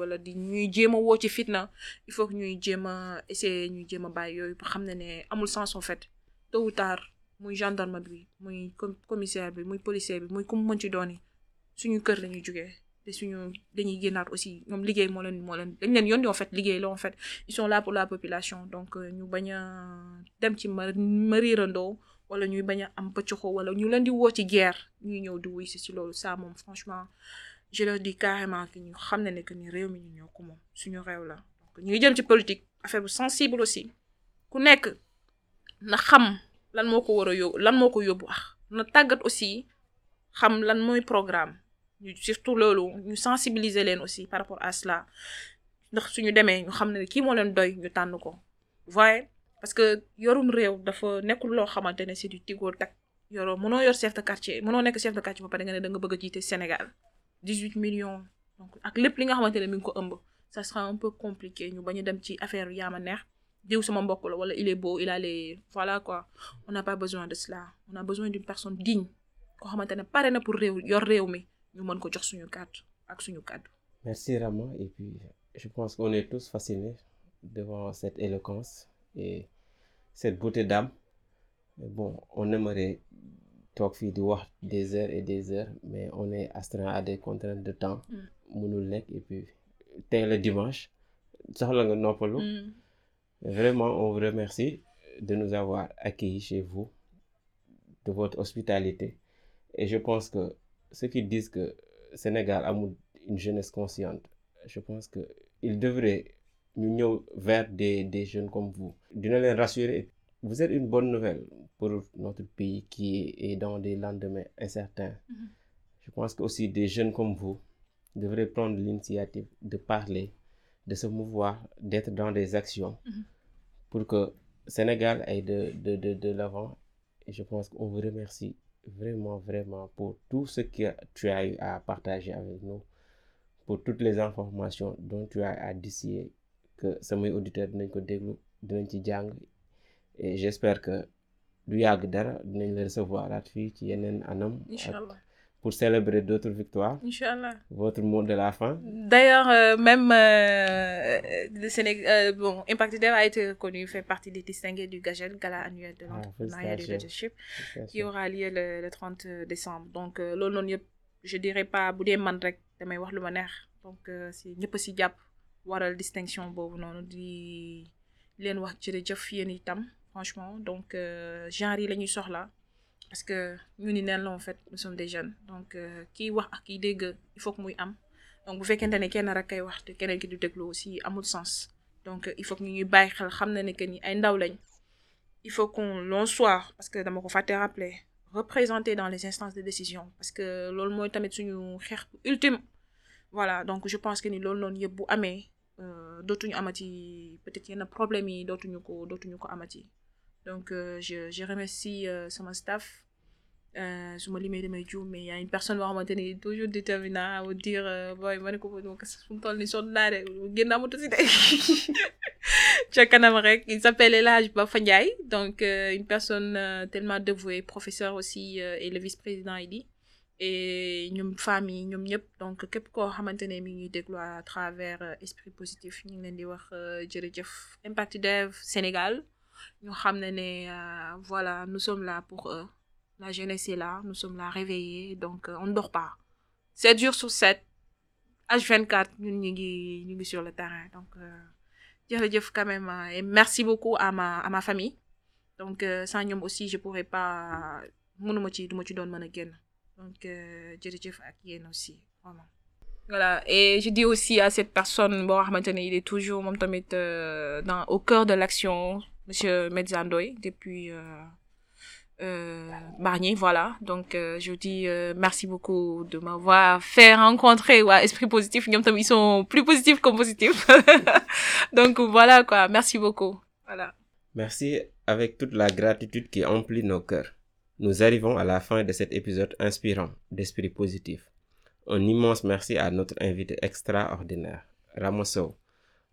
wala di ñuy jéem a woo il faut que ñuy jéem a essayer ñuy jéem a bàyyi yooyu ba xam ne ne amul sens en fait. Tôt ou tard muy gendarme bi muy com- commissaire bi muy policier bi muy ku mën ci dooni suñu kër la ñuy jógee te suñu dañuy génnaat aussi ñoom liggéey moo leen moo leen dañ leen yónni en fait liggéey la en fait. Ils sont là pour la population donc euh, ñu bañ a dem ci ma mariirandoo wala ñuy bañ a am pëccoxoo wala ñu leen di woo ci guerre ñuy ñëw di wuy si ça moom franchement je leur dis carrément que ñu xam que ni réew mi ñu ñoo ko moom suñu réew la. Donc ñu politique affaire bu sensible aussi. Ku nekk na lan moo ko war lan moo ko yóbbu ax na tàggat aussi xam lan programme. Ñu surtout ñu sensibiliser aussi par rapport à cela. Ndax suñu ñu xam doy ñu ko. Parce que yorum réew dafa nekkul loo xamante c'est du tigoo tak yoroo mënoo yor chef de quartier chef de quartier ba nga da nga Sénégal 18 millions. Donc ak lépp li nga xamante ne mi ngi ko ëmb ça sera un peu compliqué ñu bañ a dem ci affaire yaa ma neex. Diw sama mbokk la wala il est beau il a les voilà quoi. On n'a pas besoin de cela. On a besoin d'une personne digne koo xamante ne na pour réew yor réew mi. Ñu mën ko jox suñu kàddu ak suñu Merci Rama. Et puis, je pense qu'on est tous fascinés devant cette éloquence et cette beauté d'âme. Bon, on aimerait toog fii di wax des heures et des heures, mais on est astreint à des contraintes de temps. mënul nekk et puis tey la dimanche soxla nga noppalu. Mm. Vraiment, on vous remercie de nous avoir accueillis chez vous, de votre hospitalité. Et je pense que ceux qui disent que Sénégal a une jeunesse consciente, je pense que ils devraient ñu ñëw vers des, des jeunes comme vous. Dina leen rassurer. Vous êtes une bonne nouvelle pour notre pays qui est dans des lendemains incertains. Mhm. Je pense que aussi des jeunes comme vous devraient prendre l'initiative de parler, de se mouvoir, d'être dans des actions Mhm. pour que Sénégal aille de, de, de, de l'avant. Et je pense qu'on vous remercie vraiment, vraiment pour tout ce que tu as eu à partager avec nous, pour toutes les informations dont tu as à distiller, que samay auditeurs dinañ ko déglu dinañ ci jàng et j'espère que du yàgg dara dinañ la recevoir at fii ci yeneen anam ak Inch'Allah. pour célébrer d'autres victoires. Votre mot de la fin. D'ailleurs, euh, même euh, le Sénégal, euh, bon, Impact Leader a été reconnu, fait partie des distingués du GAGEL, Gala annuel de l'entrepreneuriat et du leadership, qui aura lieu le, le 30 décembre. Donc, euh, loolu noonu yëpp je dirais pas bu dee man rek damay wax lu ma neex. Donc euh, si ñëpp si jàpp waral distinction boobu noonu di leen wax jërëjëf yéen itam franchement. Donc euh, genre yi la ñuy soxla. Parce que ñu ni neen en fait nous sommes des jeunes. Donc euh, kiy wax ak kiy dégg il faut que muy am. Donc bu fekkente ne kenn rek kay wax te keneen ki du déglu aussi amul sens. Donc il faut que ñu ñuy bàyyi xel xam na ni ay ndaw lañ. Il faut qu'on l'on soit parce que dama ko fàtte rappeler représenté dans les instances de décision. Parce que loolu mooy tamit suñu xeex ultime. Voilà donc je pense que ni loolu noonu yëpp bu amee euh, dootuñu amati peut-être yenn problèmes yi dootuñu ko dootuñu ko amati donc euh, je je remercie euh, sama staff euh, su ma limee damay juum mais y a une personne xamante ni toujours déterminée à vous dire euh, mu toll nii sonn naa de génn amatu si de. <laughs> Ca kanam rek il s'appelle Elhaj Bafa Ndiaye. Donc une personne tellement dévouée professeur aussi et le vice-président il dit et ñoom famille ñoom ñëpp donc képp koo xamante ne à travers esprit positif ñu ngi leen Impact Dev Sénégal ñu xam ne ne euh, voilà nous sommes là pour eux la jeunesse est là nous sommes là réveillés donc euh, on ne dort pas. 7 jours sur 7 H24 ñun ñu sur le terrain donc euh, jërëjëf quand même euh, et merci beaucoup à ma à ma famille. Donc sans ñoom aussi je pourrais pas mënuma ci duma ci doon mën donc jërëjëf ak aussi vraiment. voilà et je dis aussi à cette personne boo xamante il est toujours dans au cœur de l'action monsieur Medza Ndoye depuis euh, euh, Bargny voilà donc euh, je dis euh, merci beaucoup de m'avoir fait rencontrer waa esprit positif ils sont plus positifs que positifs <laughs> donc voilà quoi merci beaucoup voilà. Merci avec toute la gratitude qui emplit nos cœurs. Nous arrivons à la fin de cet épisode inspirant d'esprit positif. Un immense merci à notre invité extraordinaire, Ramoso,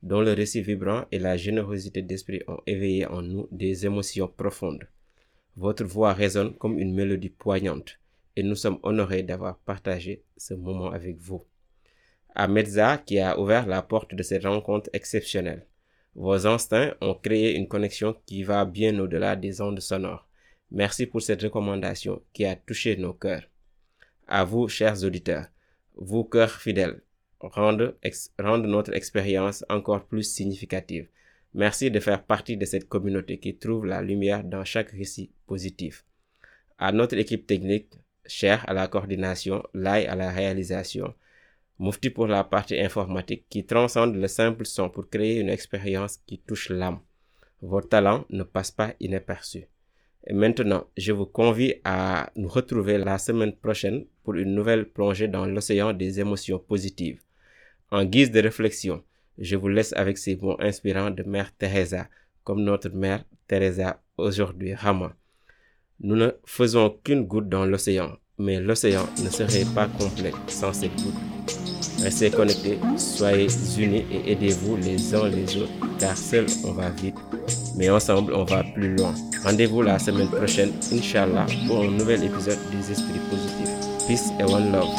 dont le récit vibrant et la générosité d'esprit ont éveillé en nous des émotions profondes. Votre voix résonne comme une mélodie poignante et nous sommes honorés d'avoir partagé ce moment avec vous. À Medza qui a ouvert la porte de cette rencontre exceptionnelle. Vos instincts ont créé une connexion qui va bien au-delà des ondes sonores. Merci pour cette recommandation qui a touché nos cœurs. À vous, chers auditeurs, vous, cœurs fidèles, rendent, notre expérience encore plus significative. Merci de faire partie de cette communauté qui trouve la lumière dans chaque récit positif. À notre équipe technique, Cher à la coordination, Lai à la réalisation, Mufti pour la partie informatique qui transcende le simple son pour créer une expérience qui touche l'âme. Vos talents ne passent pas inaperçus. Et maintenant, je vous convie à nous retrouver la semaine prochaine pour une nouvelle plongée dans l'océan des émotions positives. En guise de réflexion, je vous laisse avec ces mots inspirants de Mère Teresa, comme notre Mère Teresa aujourd'hui, Rama. Nous ne faisons qu'une goutte dans l'océan, mais l'océan ne serait pas complet sans cette goutte. Restez connectés, soyez unis et aidez-vous les uns les autres, car seul on va vite, mais ensemble on va plus loin. Rendez-vous la semaine prochaine, Inch'Allah, pour un nouvel épisode des Esprits Positifs. Peace and one love.